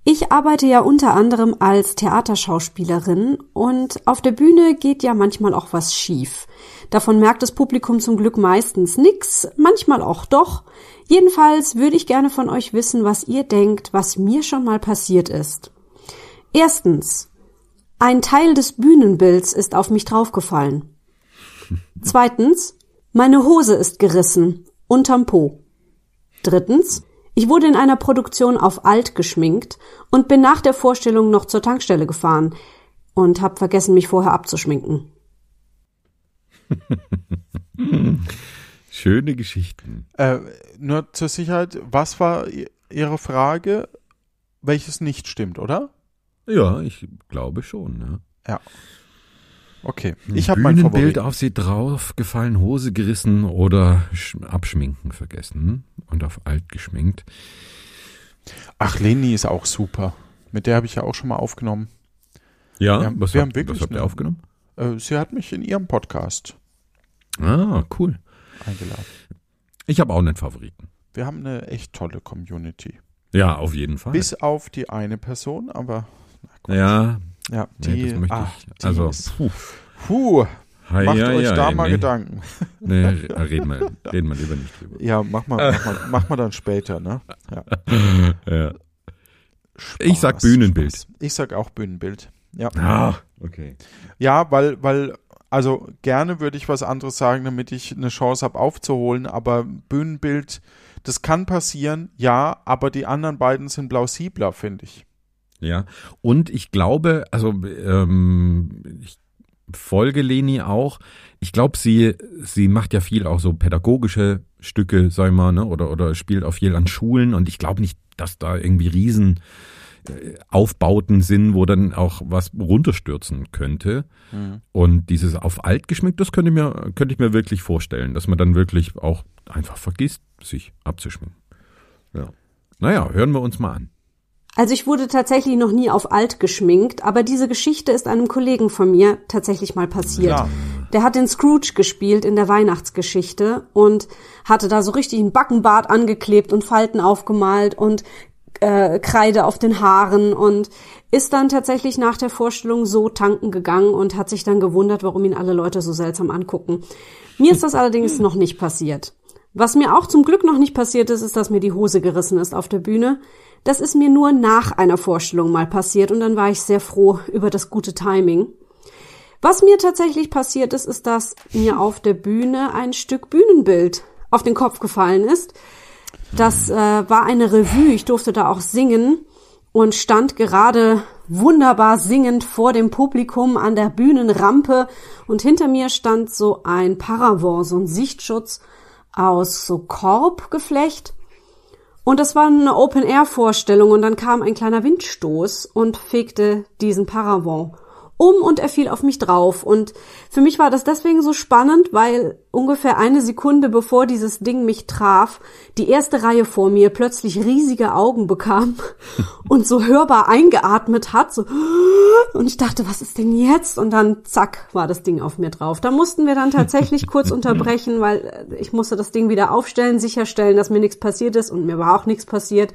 Ich arbeite ja unter anderem als Theaterschauspielerin und auf der Bühne geht ja manchmal auch was schief. Davon merkt das Publikum zum Glück meistens nix, manchmal auch doch. Jedenfalls würde ich gerne von euch wissen, was ihr denkt, was mir schon mal passiert ist. Erstens. Ein Teil des Bühnenbilds ist auf mich draufgefallen. Zweitens. Meine Hose ist gerissen. Unterm Po. Drittens. Ich wurde in einer Produktion auf alt geschminkt und bin nach der Vorstellung noch zur Tankstelle gefahren und habe vergessen, mich vorher abzuschminken.
Schöne Geschichten.
Äh, nur zur Sicherheit, was war Ihre Frage? Welches nicht stimmt, oder?
Ja, ich glaube schon. Ja.
Ja. Okay, ich habe mein
Bühnenbild
Favorit.
auf sie draufgefallen, Hose gerissen oder sch- abschminken vergessen und auf alt geschminkt.
Ach, Leni ist auch super. Mit der habe ich ja auch schon mal aufgenommen.
Ja,
Wir haben-
was,
wir
habt,
haben wirklich
was habt ihr
eine-
aufgenommen?
Äh, sie hat mich in ihrem Podcast
Ah, cool.
eingeladen.
Ich habe auch einen Favoriten.
Wir haben eine echt tolle Community.
Ja, auf jeden Fall.
Bis auf die eine Person, aber na
Ja,
Ja,
nee,
die,
das möchte
ah,
ich. Also,
ist,
puh.
puh,
Hei,
macht
ja,
euch
ja,
da
ey,
mal
nee.
Gedanken.
Nee, re- reden wir, reden wir lieber nicht drüber.
Ja, mach mal, mach mal, mach mal dann später, ne? Ja.
Ja. Ich sag
Spaß,
Bühnenbild.
Spaß. Ich sag auch Bühnenbild. Ja.
Ah, okay.
Ja, weil, weil, also gerne würde ich was anderes sagen, damit ich eine Chance habe aufzuholen, aber Bühnenbild, das kann passieren, ja, aber die anderen beiden sind plausibler, finde ich.
Ja, und ich glaube, also ähm, ich folge Leni auch. Ich glaube, sie sie macht ja viel auch so pädagogische Stücke, sag ich mal, ne, oder oder spielt auch viel an Schulen und ich glaube nicht, dass da irgendwie riesen äh, Aufbauten sind, wo dann auch was runterstürzen könnte. Und dieses auf alt geschmückt, das könnte ich mir könnte ich mir wirklich vorstellen, dass man dann wirklich auch einfach vergisst, sich abzuschminken. Ja. Naja, hören wir uns mal an.
Also ich wurde tatsächlich noch nie auf alt geschminkt, aber diese Geschichte ist einem Kollegen von mir tatsächlich mal passiert.
Klar.
Der hat den Scrooge gespielt in der Weihnachtsgeschichte und hatte da so richtig einen Backenbart angeklebt und Falten aufgemalt und äh, Kreide auf den Haaren und ist dann tatsächlich nach der Vorstellung so tanken gegangen und hat sich dann gewundert, warum ihn alle Leute so seltsam angucken. Mir ist das allerdings noch nicht passiert. Was mir auch zum Glück noch nicht passiert ist, ist, dass mir die Hose gerissen ist auf der Bühne. Das ist mir nur nach einer Vorstellung mal passiert und dann war ich sehr froh über das gute Timing. Was mir tatsächlich passiert ist, ist, dass mir auf der Bühne ein Stück Bühnenbild auf den Kopf gefallen ist. Das äh, war eine Revue, ich durfte da auch singen und stand gerade wunderbar singend vor dem Publikum an der Bühnenrampe und hinter mir stand so ein Paravent, so ein Sichtschutz aus so Korbgeflecht. Und das war eine Open-Air-Vorstellung und dann kam ein kleiner Windstoß und fegte diesen Paravent um und er fiel auf mich drauf. Und für mich war das deswegen so spannend, weil ungefähr eine Sekunde bevor dieses Ding mich traf, die erste Reihe vor mir plötzlich riesige Augen bekam und so hörbar eingeatmet hat. So und ich dachte, was ist denn jetzt? Und dann zack, war das Ding auf mir drauf. Da mussten wir dann tatsächlich kurz unterbrechen, weil ich musste das Ding wieder aufstellen, sicherstellen, dass mir nichts passiert ist und mir war auch nichts passiert.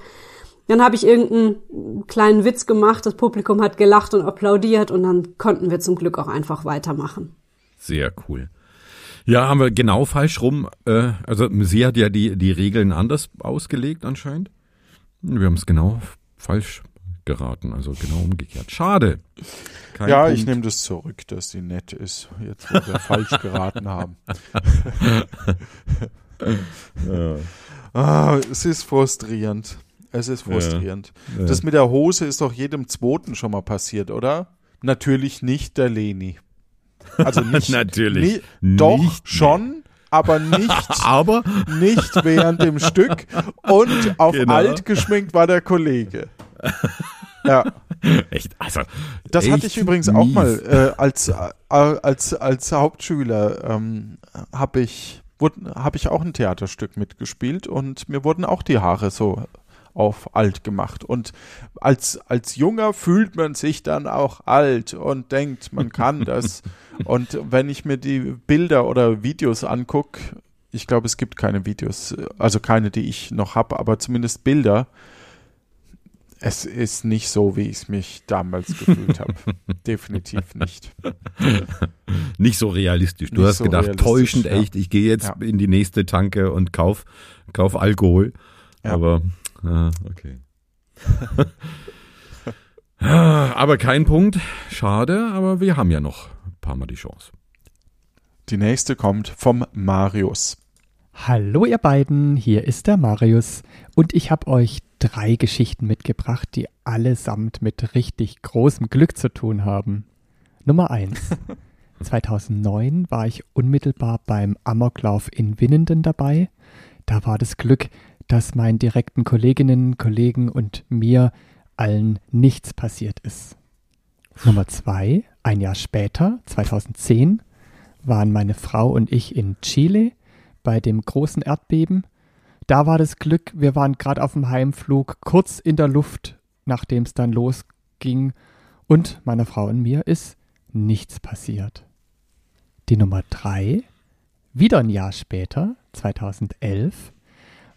Dann habe ich irgendeinen kleinen Witz gemacht, das Publikum hat gelacht und applaudiert und dann konnten wir zum Glück auch einfach weitermachen.
Sehr cool. Ja, haben wir genau falsch rum. Äh, also sie hat ja die, die Regeln anders ausgelegt anscheinend. Wir haben es genau falsch geraten, also genau umgekehrt. Schade. Kein
ja,
Punkt.
ich nehme das zurück, dass sie nett ist, jetzt wo wir falsch geraten haben. ah, es ist frustrierend. Es ist frustrierend.
Ja.
Das mit der Hose ist doch jedem Zweiten schon mal passiert, oder? Natürlich nicht der Leni. Also nicht.
Natürlich
nie- doch,
nicht,
schon, aber nicht,
Aber
nicht während dem Stück. Und auf
Genau.
alt geschminkt war der Kollege. Ja.
echt, also
Das hatte
echt
ich übrigens auch
mies.
mal äh, als, äh, als, als Hauptschüler ähm, habe ich, hab ich auch ein Theaterstück mitgespielt und mir wurden auch die Haare so auf alt gemacht. Und als, als Junger fühlt man sich dann auch alt und denkt, man kann das. und wenn ich mir die Bilder oder Videos angucke, ich glaube, es gibt keine Videos, also keine, die ich noch habe, aber zumindest Bilder. Es ist nicht so, wie ich es mich damals gefühlt habe. Definitiv nicht.
Nicht so realistisch. Du
Nicht
hast
so
gedacht, täuschend
ja.
echt, ich gehe jetzt
Ja.
in die nächste Tanke und kauf, kauf Alkohol.
Ja.
Aber, ah, okay. Aber kein Punkt. Schade, aber wir haben ja noch ein paar Mal die Chance.
Die nächste kommt vom Marius.
Hallo ihr beiden, hier ist der Marius und ich habe euch drei Geschichten mitgebracht, die allesamt mit richtig großem Glück zu tun haben. Nummer eins: 2009 war ich unmittelbar beim Amoklauf in Winnenden dabei. Da war das Glück, dass meinen direkten Kolleginnen, Kollegen und mir allen nichts passiert ist. Nummer zwei: Ein Jahr später, 2010, waren meine Frau und ich in Chile bei dem großen Erdbeben. Da war das Glück, wir waren gerade auf dem Heimflug, kurz in der Luft, nachdem es dann losging. Und meiner Frau und mir ist nichts passiert. Die Nummer drei, wieder ein Jahr später, 2011,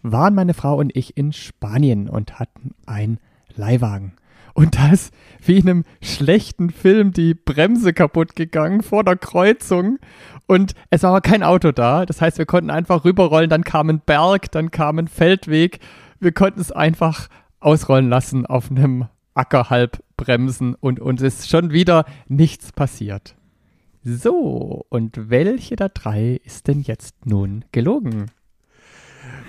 waren meine Frau und ich in Spanien und hatten einen Leihwagen. und da ist wie in einem schlechten Film die Bremse kaputt gegangen vor der Kreuzung und es war aber kein Auto da. Das heißt, wir konnten einfach rüberrollen, dann kam ein Berg, dann kam ein Feldweg. Wir konnten es einfach ausrollen lassen auf einem Acker halb bremsen und uns ist schon wieder nichts passiert. So, und welche der drei ist denn jetzt nun gelogen?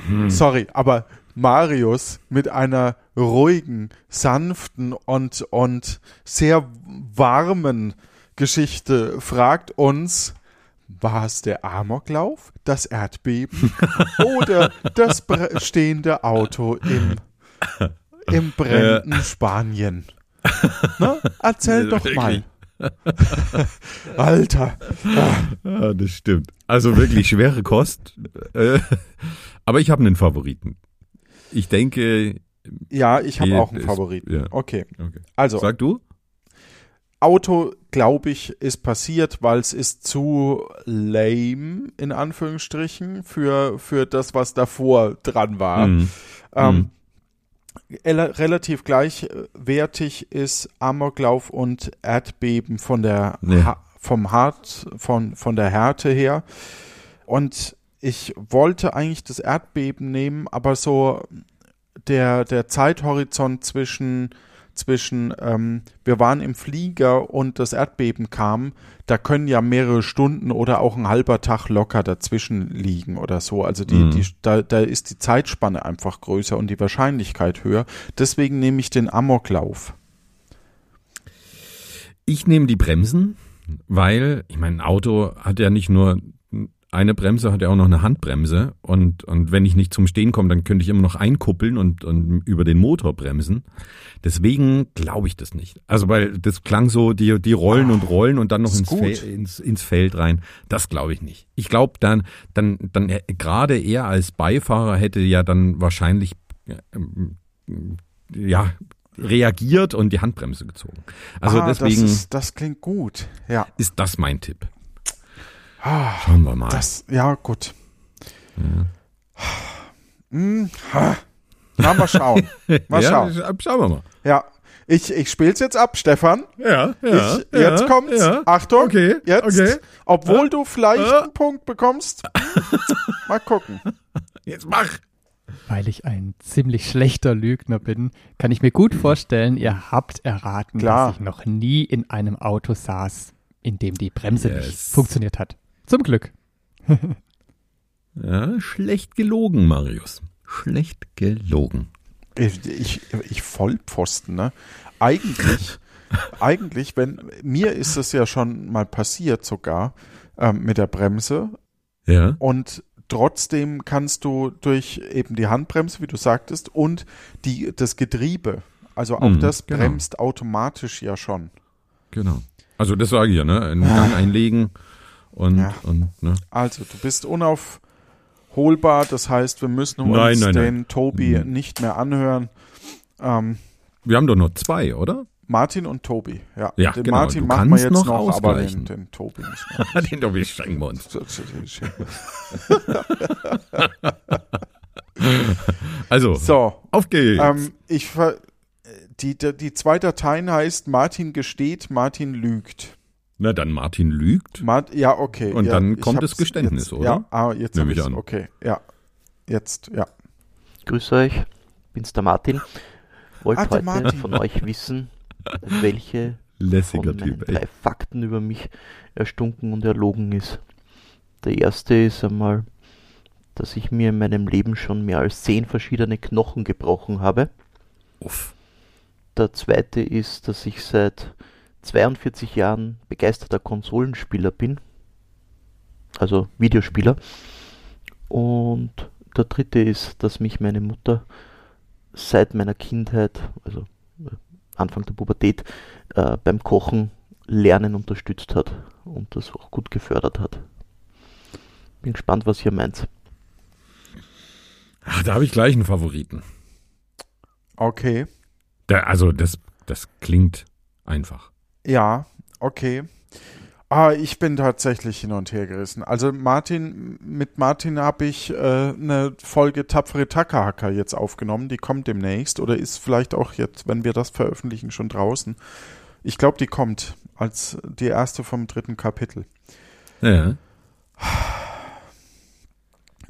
Hm. Sorry, aber Marius mit einer ruhigen, sanften und, und sehr warmen Geschichte fragt uns, war es der Amoklauf, das Erdbeben oder das stehende Auto im, im brennenden Spanien? Na, erzähl doch mal. Alter.
Ja, das stimmt. Also wirklich schwere Kost. Aber ich habe einen Favoriten. Ich denke.
Ja, ich habe auch einen Favoriten. Ja. Okay. okay. Also.
Sag du?
Auto, glaube ich, ist passiert, weil es ist zu lame, in Anführungsstrichen, für, für das, was davor dran war. Mhm. Ähm, mhm relativ gleichwertig ist Amoklauf und Erdbeben von der nee. vom Hart von von der Härte her und ich wollte eigentlich das Erdbeben nehmen, aber so der der Zeithorizont zwischen zwischen, ähm, wir waren im Flieger und das Erdbeben kam, da können ja mehrere Stunden oder auch ein halber Tag locker dazwischen liegen oder so. Also die, mhm. die, da, da ist die Zeitspanne einfach größer und die Wahrscheinlichkeit höher. Deswegen nehme ich den Amoklauf.
Ich nehme die Bremsen, weil, ich meine, ein Auto hat ja nicht nur eine Bremse hat ja auch noch eine Handbremse und, und wenn ich nicht zum Stehen komme, dann könnte ich immer noch einkuppeln und, und über den Motor bremsen. Deswegen glaube ich das nicht. Also weil das klang so, die, die rollen und rollen und dann noch ins, Fe ins, ins Feld rein. Das glaube ich nicht. Ich glaube dann, dann, dann gerade er als Beifahrer hätte ja dann wahrscheinlich ähm, ja reagiert und die Handbremse gezogen. Also ah, deswegen.
Das, ist, das klingt gut. Ja.
Ist das mein Tipp.
Schauen wir mal. Das, ja, gut. Ja. Hm, Na, mal schauen. Mal
ja,
schauen.
Schauen wir mal.
Ja. Ich, ich spiel's jetzt ab, Stefan.
Ja, ja.
Ich, jetzt
ja,
kommt's.
Ja.
Achtung.
Okay.
Jetzt.
Okay.
Obwohl du vielleicht einen Punkt bekommst. mal gucken.
Jetzt mach.
Weil ich ein ziemlich schlechter Lügner bin, kann ich mir gut vorstellen, ihr habt erraten, Klar. dass ich noch nie in einem Auto saß, in dem die Bremse yes. nicht funktioniert hat. Zum Glück.
ja, schlecht gelogen, Marius. Schlecht gelogen.
Ich, ich, ich Vollpfosten, ne? Eigentlich, eigentlich, wenn, mir ist es ja schon mal passiert sogar, ähm, mit der Bremse.
Ja.
Und trotzdem kannst du durch eben die Handbremse, wie du sagtest, und die, das Getriebe, also auch mhm, das genau. bremst automatisch ja schon.
Genau. Also das sage ich ja, ne? Einen Gang einlegen und, ja. und ne?
Also, du bist unaufholbar, das heißt, wir müssen uns nein, nein, den nein. Tobi nicht mehr anhören. Ähm,
wir haben doch nur zwei, oder?
Martin und Tobi, ja.
ja
den
genau.
Martin machen wir jetzt noch, noch aber den, den Tobi nicht
mehr. den Tobi schenken wir uns. also,
so,
auf geht's.
Ähm, ich die, die zwei Dateien heißt Martin gesteht, Martin lügt.
Na, dann Martin lügt.
Mart ja, okay.
Und
ja,
dann kommt das Geständnis,
jetzt,
oder?
Ja, ah, jetzt habe ich an. Okay, ja. Jetzt, ja.
Grüße euch, bin's der Martin. Wollte ah, heute Martin. von euch wissen, welche
Lässiger
von
typ,
drei Fakten über mich erstunken und erlogen ist. Der erste ist einmal, dass ich mir in meinem Leben schon mehr als zehn verschiedene Knochen gebrochen habe.
Uff.
Der zweite ist, dass ich seit 42 Jahren begeisterter Konsolenspieler bin. Also Videospieler. Und der dritte ist, dass mich meine Mutter seit meiner Kindheit, also äh, Anfang der Pubertät, äh, beim Kochen Lernen unterstützt hat und das auch gut gefördert hat. Bin gespannt, was ihr meint.
Ach, da habe ich gleich einen Favoriten.
Okay.
Da, also das, das klingt einfach.
Ja, okay. Ah, ich bin tatsächlich hin und her gerissen. Also Martin, mit Martin habe ich äh, eine Folge Tapfere Tackerhacker jetzt aufgenommen. Die kommt demnächst oder ist vielleicht auch jetzt, wenn wir das veröffentlichen, schon draußen. Ich glaube, die kommt als die erste vom dritten Kapitel.
Ja.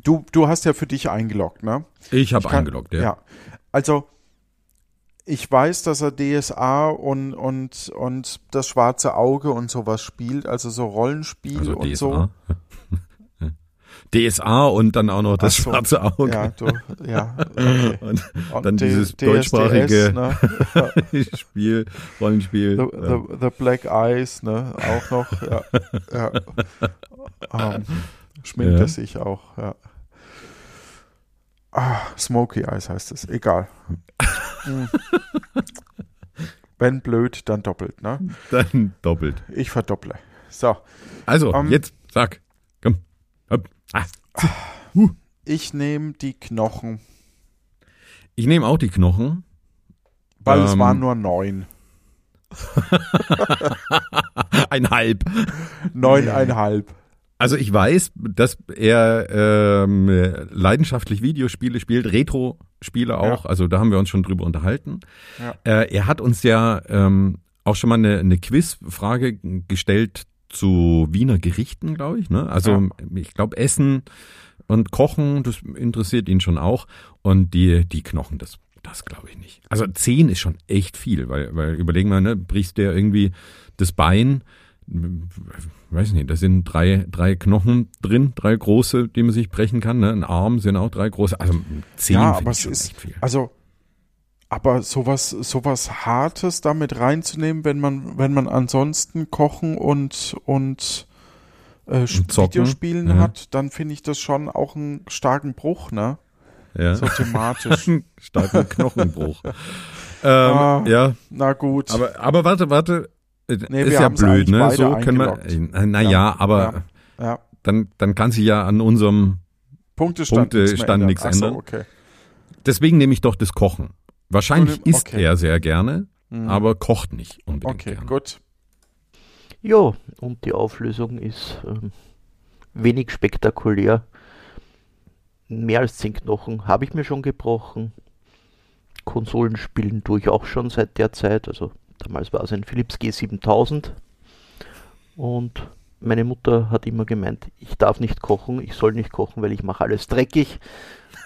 Du, du hast ja für dich eingeloggt, ne?
Ich habe eingeloggt, ja.
Ja. Also, ich weiß, dass er DSA und, und, und das schwarze Auge und sowas spielt, also so Rollenspiel
Also
und
DSA.
so.
DSA und dann auch noch das
so.
schwarze Auge.
Ja, du, ja. Okay.
Und
Und
dann
D-
dieses
DSDS,
deutschsprachige
ne?
Spiel, Rollenspiel.
The, the, the Black Eyes, ne? Auch noch, ja. ja. Ähm, schminkt
Ja.
er sich auch, ja. Ah, Smoky Eyes heißt es, egal. Wenn blöd, dann doppelt, ne?
Dann doppelt.
Ich verdopple. So,
Also,
Ähm,
jetzt, sag. Komm. Hopp. Ah.
ich nehme die Knochen,
Ich nehme auch die Knochen.
weil es
Ähm.
waren nur neun.
Ein Halb.
Neuneinhalb.
Also ich weiß, dass er ähm, leidenschaftlich Videospiele spielt, Retro-Spiele auch. Also da haben wir uns schon drüber unterhalten.
Ja.
Äh, er hat uns ja ähm, auch schon mal eine, eine Quizfrage gestellt zu Wiener Gerichten, glaube ich. Ne? Also ich glaube Essen und Kochen, das interessiert ihn schon auch. Und die die Knochen, das das glaube ich nicht. Also zehn ist schon echt viel, weil weil überlegen wir, ne, brichst dir irgendwie das Bein weiß nicht, da sind drei, drei Knochen drin, drei große, die man sich brechen kann. Ne? Ein Arm sind auch drei große. Also zehn
Ja, aber es ist, also, aber sowas, sowas Hartes damit reinzunehmen, wenn man, wenn man ansonsten Kochen und, und, äh,
Und
Videospielen
ja.
hat, dann finde ich das schon auch einen starken Bruch, ne?
Ja.
So thematisch.
Starken Knochenbruch. ähm,
Ah,
ja,
Na gut.
aber, aber warte, warte. Äh,
Nee,
ist
wir
ja blöd, ne? So können wir. äh, Naja,
Ja,
aber
ja.
dann, dann kann sich ja an unserem
Punktestand,
Punktestand
nichts ändern. so, okay.
Deswegen nehme ich doch das Kochen. Wahrscheinlich
nimm-
isst
okay.
er sehr gerne,
Mhm.
aber kocht nicht unbedingt
Okay,
gerne.
gut.
Ja, und die Auflösung ist ähm, wenig spektakulär. Mehr als 10 Knochen habe ich mir schon gebrochen. Konsolenspielen tue ich auch schon seit der Zeit. Also damals war es ein Philips G7000. Und meine Mutter hat immer gemeint, ich darf nicht kochen, ich soll nicht kochen, weil ich mache alles dreckig.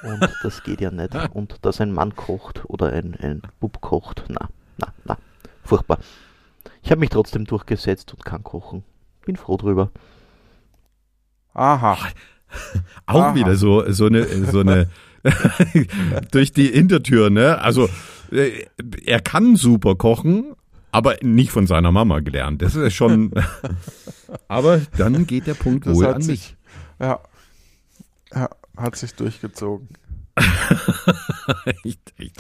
Und das geht ja nicht. Und dass ein Mann kocht oder ein, ein Bub kocht, na, na, na, furchtbar. Ich habe mich trotzdem durchgesetzt und kann kochen. Bin froh drüber.
Aha.
Auch
Aha.
wieder so, so eine, so eine, durch die Hintertür, ne? Also, äh, er kann super kochen, aber nicht von seiner Mama gelernt. Das ist schon, aber dann geht der Punkt
Das
wohl an
sich,
mich.
ja, ja, hat sich durchgezogen.
Echt, echt.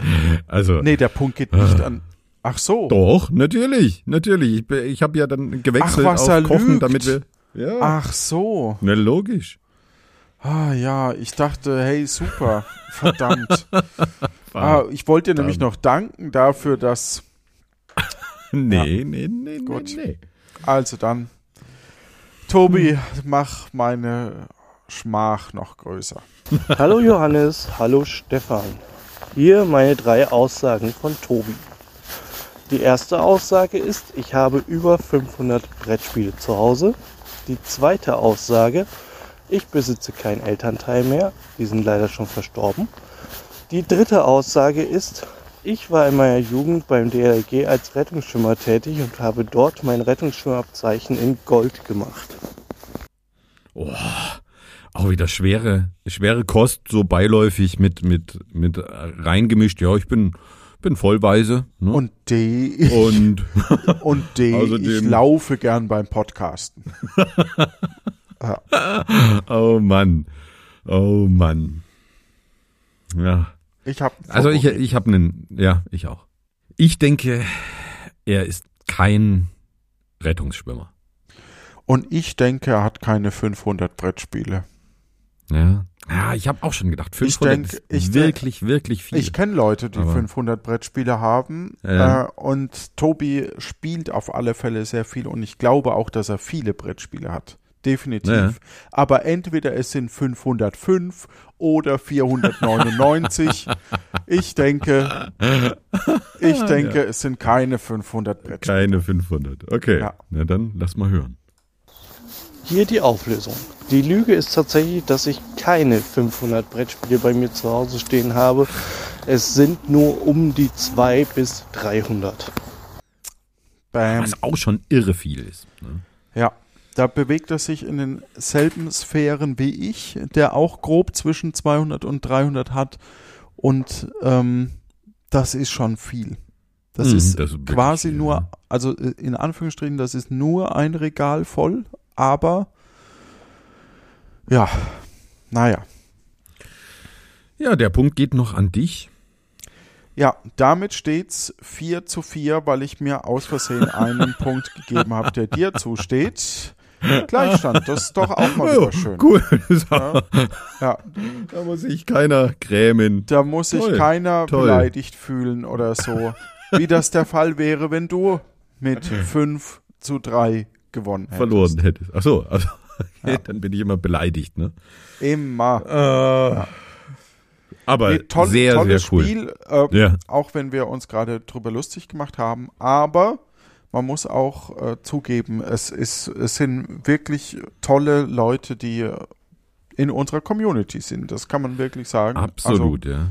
Also,
Nee, der Punkt geht nicht an. Ach so.
doch, natürlich, natürlich. Ich, ich habe ja dann gewechselt
Ach,
auf Kochen,
lügt.
damit wir, ja,
Ach so.
na logisch.
Ah ja, ich dachte, hey, super. Verdammt. ah, ich wollte dir nämlich noch danken dafür, dass.
Nee, nee, nee,
Gut.
nee, nee.
Also dann. Tobi, mach meine Schmach noch größer.
Hallo Johannes, hallo Stefan. Hier meine drei Aussagen von Tobi. Die erste Aussage ist, ich habe über 500 Brettspiele zu Hause. Die zweite Aussage, ich besitze keinen Elternteil mehr, die sind leider schon verstorben. Die dritte Aussage ist, ich war in meiner Jugend beim DLG als Rettungsschwimmer tätig und habe dort mein Rettungsschwimmabzeichen in Gold gemacht.
Oh, auch wieder schwere, schwere Kost, so beiläufig mit, mit, mit reingemischt. Ja, ich bin, bin vollweise. Ne?
Und D.
Und
Und D. ich
Außerdem-
laufe gern beim Podcasten.
oh Mann. Oh Mann. Ja.
Ich habe.
Also ich, ich habe einen, ja, ich auch. Ich denke, er ist kein Rettungsschwimmer.
Und ich denke, er hat keine 500 Brettspiele.
Ja. Ja, ich habe auch schon gedacht, 500
denk-
ist
ich denk-
wirklich, wirklich viel.
Ich kenne Leute, die
Aber-
500 Brettspiele haben
Ja.
äh, und Tobi spielt auf alle Fälle sehr viel und ich glaube auch, dass er viele Brettspiele hat. Definitiv.
Ja.
Aber entweder es sind 505 oder 499. ich denke, ich denke, es sind keine 500 Brettspiele.
Keine 500. Okay.
Ja.
Na dann lass mal hören.
Hier die Auflösung. Die Lüge ist tatsächlich, dass ich keine 500 Brettspiele bei mir zu Hause stehen habe. Es sind nur um die 2 bis 300.
Bam.
Was auch schon irre viel ist. Ne?
Ja, da bewegt er sich in denselben Sphären wie ich, der auch grob zwischen 200 und 300 hat. Und ähm, das ist schon viel. Das
Mhm,
ist
das ist
quasi nur,
ja.
also äh, in Anführungsstrichen, das ist nur ein Regal voll, aber ja, naja.
Ja, der Punkt geht noch an dich.
Ja, damit steht's 4 zu 4, weil ich mir aus Versehen einen Punkt gegeben habe, der dir zusteht. Gleichstand, das ist doch auch mal wieder schön.
Cool.
Ja. Ja,
Da muss sich keiner grämen.
Da muss sich keiner
toll.
beleidigt fühlen oder so. Wie das der Fall wäre, wenn du mit 5 zu 3 gewonnen hättest.
Verloren hättest. Ach so, also, dann bin ich immer beleidigt, ne?
Immer.
Aber
Nee, toll,
sehr,
tolles
sehr cool.
Spiel, äh,
Ja.
auch wenn wir uns gerade drüber lustig gemacht haben. Aber man muss auch äh, zugeben, es, ist, es sind wirklich tolle Leute, die in unserer Community sind. Das kann man wirklich sagen.
Absolut, ja.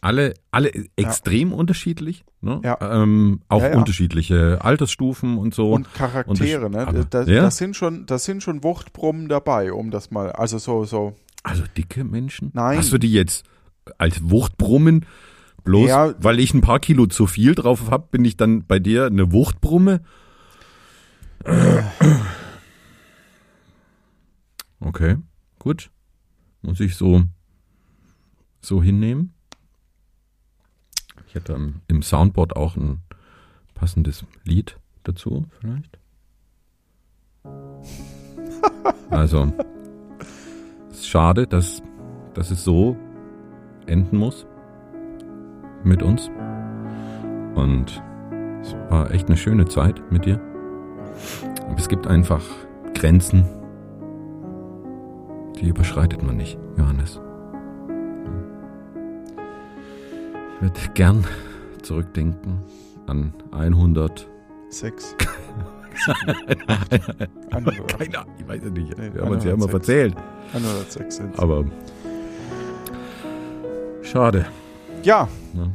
Alle, alle extrem unterschiedlich, ne?
Ja.
Ähm, auch
Ja, ja.
unterschiedliche Altersstufen und so.
Und Charaktere,
Und
ne?
ich- aber-
da,
ja?
das sind schon, das sind schon Wuchtbrummen dabei, um das mal, also so, so.
Also dicke Menschen?
Nein.
Hast du die jetzt als Wuchtbrummen? Bloß
Ja.
weil ich ein paar Kilo zu viel drauf habe, bin ich dann bei dir eine Wuchtbrumme? Okay, gut. Muss ich so, so hinnehmen. Ich hätte im Soundboard auch ein passendes Lied dazu, vielleicht. Also, es ist schade, dass, dass es so enden muss mit uns. Und es war echt eine schöne Zeit mit dir. Aber es gibt einfach Grenzen, die überschreitet man nicht, Johannes. Ich würde gern zurückdenken an 100.
Sechs.
Keine Ahnung, ich weiß es nicht.
Nee,
Wir haben uns ja immer
106.
verzählt.
106 sind's.
Aber schade.
Ja,
Ne?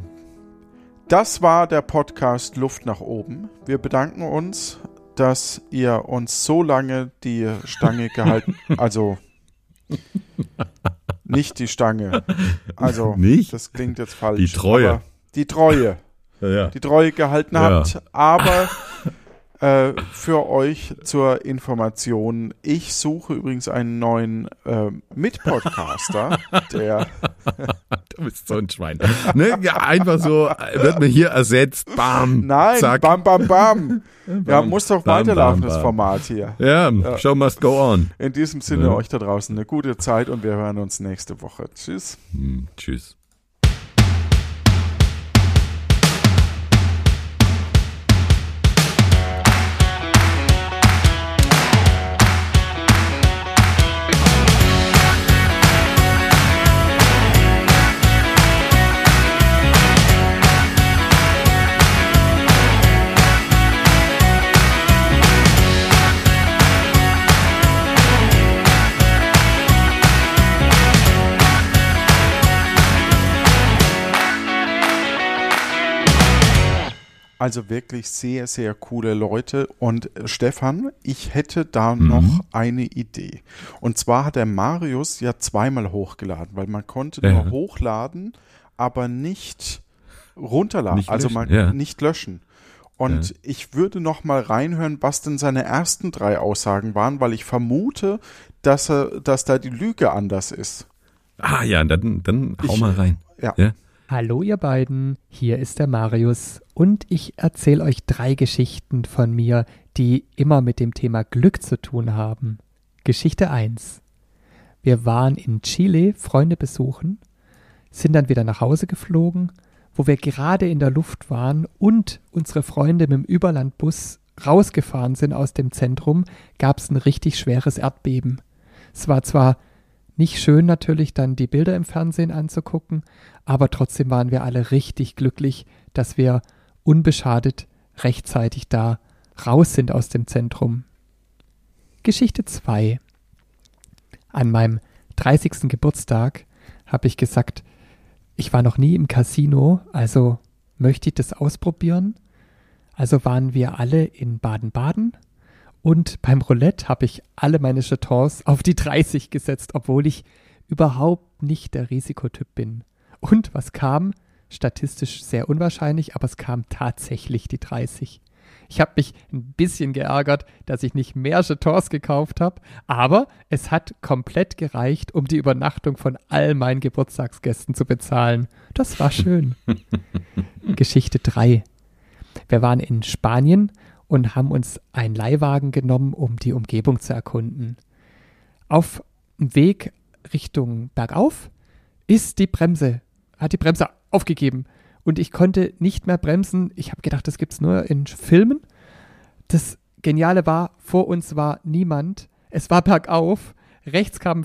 das war der Podcast Luft nach oben. Wir bedanken uns, dass ihr uns so lange die Stange gehalten, also nicht die Stange, also
Nicht?
das klingt jetzt falsch.
Die Treue.
Die Treue.
Ja, ja.
die Treue gehalten
Ja.
habt. Aber äh, für euch zur Information, ich suche übrigens einen neuen äh, Mitpodcaster, der
Du bist so ein Schwein. Ne? Ja, einfach so äh, wird mir hier ersetzt. Bam.
Nein,
Zack.
bam, bam, bam. ja, muss doch
bam,
weiterlaufen,
bam,
das
bam.
Format hier.
Ja, Show must go on.
In diesem Sinne
Ja.
euch da draußen eine gute Zeit und wir hören uns nächste Woche. Tschüss.
Hm, tschüss.
Also wirklich sehr, sehr coole Leute. Und äh, Stefan, ich hätte da
Mhm.
noch eine Idee. Und zwar hat der Marius ja zweimal hochgeladen, weil man konnte
Ja.
nur hochladen, aber nicht runterladen,
Nicht
also
löschen,
man
ja.
nicht löschen. Und ich würde noch mal reinhören, was denn seine ersten drei Aussagen waren, weil ich vermute, dass er, dass da die Lüge anders ist.
Ah ja, dann, dann hau
Ich-
mal rein.
Ja.
Ja?
Hallo ihr beiden, hier ist der Marius und ich erzähle euch drei Geschichten von mir, die immer mit dem Thema Glück zu tun haben. Geschichte 1. Wir waren in Chile Freunde besuchen, sind dann wieder nach Hause geflogen, wo wir gerade in der Luft waren und unsere Freunde mit dem Überlandbus rausgefahren sind aus dem Zentrum, gab es ein richtig schweres Erdbeben. Es war zwar nicht schön natürlich dann die Bilder im Fernsehen anzugucken, aber trotzdem waren wir alle richtig glücklich, dass wir unbeschadet rechtzeitig da raus sind aus dem Zentrum. Geschichte 2. An meinem 30. Geburtstag habe ich gesagt, ich war noch nie im Casino, also möchte ich das ausprobieren. Also waren wir alle in Baden-Baden und beim Roulette habe ich alle meine Jetons auf die 30 gesetzt, obwohl ich überhaupt nicht der Risikotyp bin. Und was kam? Statistisch sehr unwahrscheinlich, aber es kam tatsächlich die 30. Ich habe mich ein bisschen geärgert, dass ich nicht mehr Jetons gekauft habe, aber es hat komplett gereicht, um die Übernachtung von all meinen Geburtstagsgästen zu bezahlen. Das war schön. Geschichte 3. Wir waren in Spanien und haben uns einen Leihwagen genommen, um die Umgebung zu erkunden. Auf dem Weg Richtung Bergauf ist die Bremse, hat die Bremse aufgegeben und ich konnte nicht mehr bremsen. Ich habe gedacht, das gibt es nur in Filmen. Das Geniale war, vor uns war niemand. Es war bergauf. Rechts kam ein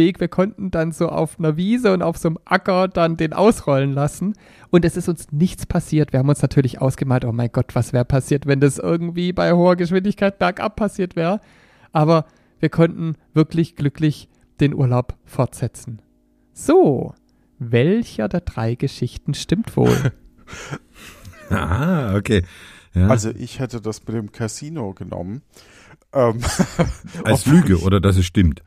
Feldweg. Wir konnten dann so auf einer Wiese und auf so einem Acker dann den ausrollen lassen. Und es ist uns nichts passiert. Wir haben uns natürlich ausgemalt, oh mein Gott, was wäre passiert, wenn das irgendwie bei hoher Geschwindigkeit bergab passiert wäre. Aber wir konnten wirklich glücklich den Urlaub fortsetzen. So, welcher der drei Geschichten stimmt wohl?
ah, okay. Ja.
Also ich hätte das mit dem Casino genommen. Ähm,
Als Lüge oder dass es stimmt?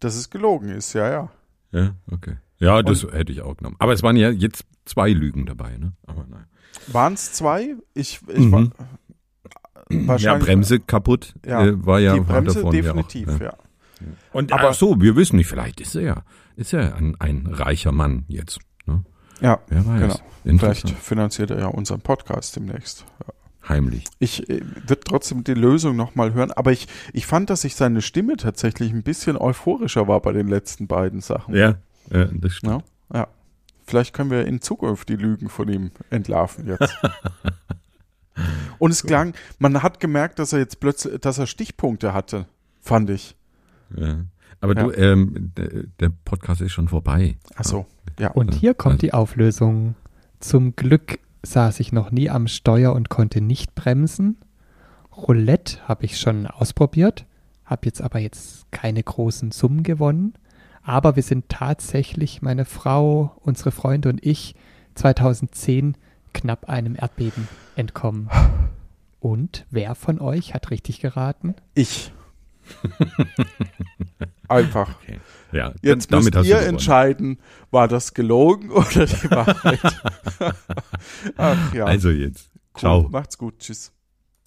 Dass es gelogen ist, ja, ja.
Ja, okay. Ja, das Und, hätte ich auch genommen. Aber es waren ja jetzt zwei Lügen dabei, ne? Aber nein.
Waren es zwei? Ich, ich
Mhm.
war
Ja, Bremse kaputt
Ja,
äh, war ja
die Bremse
davon
definitiv,
ja. Auch,
ja.
Und
Aber-
aber so, wir wissen nicht, vielleicht ist er ja, ist er ein, ein reicher Mann jetzt. Ne?
Ja,
Wer weiß.
genau. Vielleicht finanziert er ja unseren Podcast demnächst. Ja.
Heimlich.
Ich äh, würde trotzdem die Lösung nochmal hören, aber ich, ich fand, dass sich seine Stimme tatsächlich ein bisschen euphorischer war bei den letzten beiden Sachen.
Ja, ja das stimmt.
Ja, ja. Vielleicht können wir in Zukunft die Lügen von ihm entlarven jetzt. Und es klang, man hat gemerkt, dass er jetzt plötzlich, dass er Stichpunkte hatte, fand ich.
Ja. Aber du, ähm, der, der Podcast ist schon vorbei.
Ach so, ja.
Und hier kommt die Auflösung. Zum Glück saß ich noch nie am Steuer und konnte nicht bremsen. Roulette habe ich schon ausprobiert, habe jetzt aber jetzt keine großen Summen gewonnen. Aber wir sind tatsächlich, meine Frau, unsere Freunde und ich, 2010 knapp einem Erdbeben entkommen. Und wer von euch hat richtig geraten?
Ich. Einfach.
Okay. Ja,
Jetzt
damit
müsst ihr entscheiden, war das gelogen oder die Wahrheit. Ach ja.
Also jetzt.
Cool.
Ciao.
Macht's gut. Tschüss.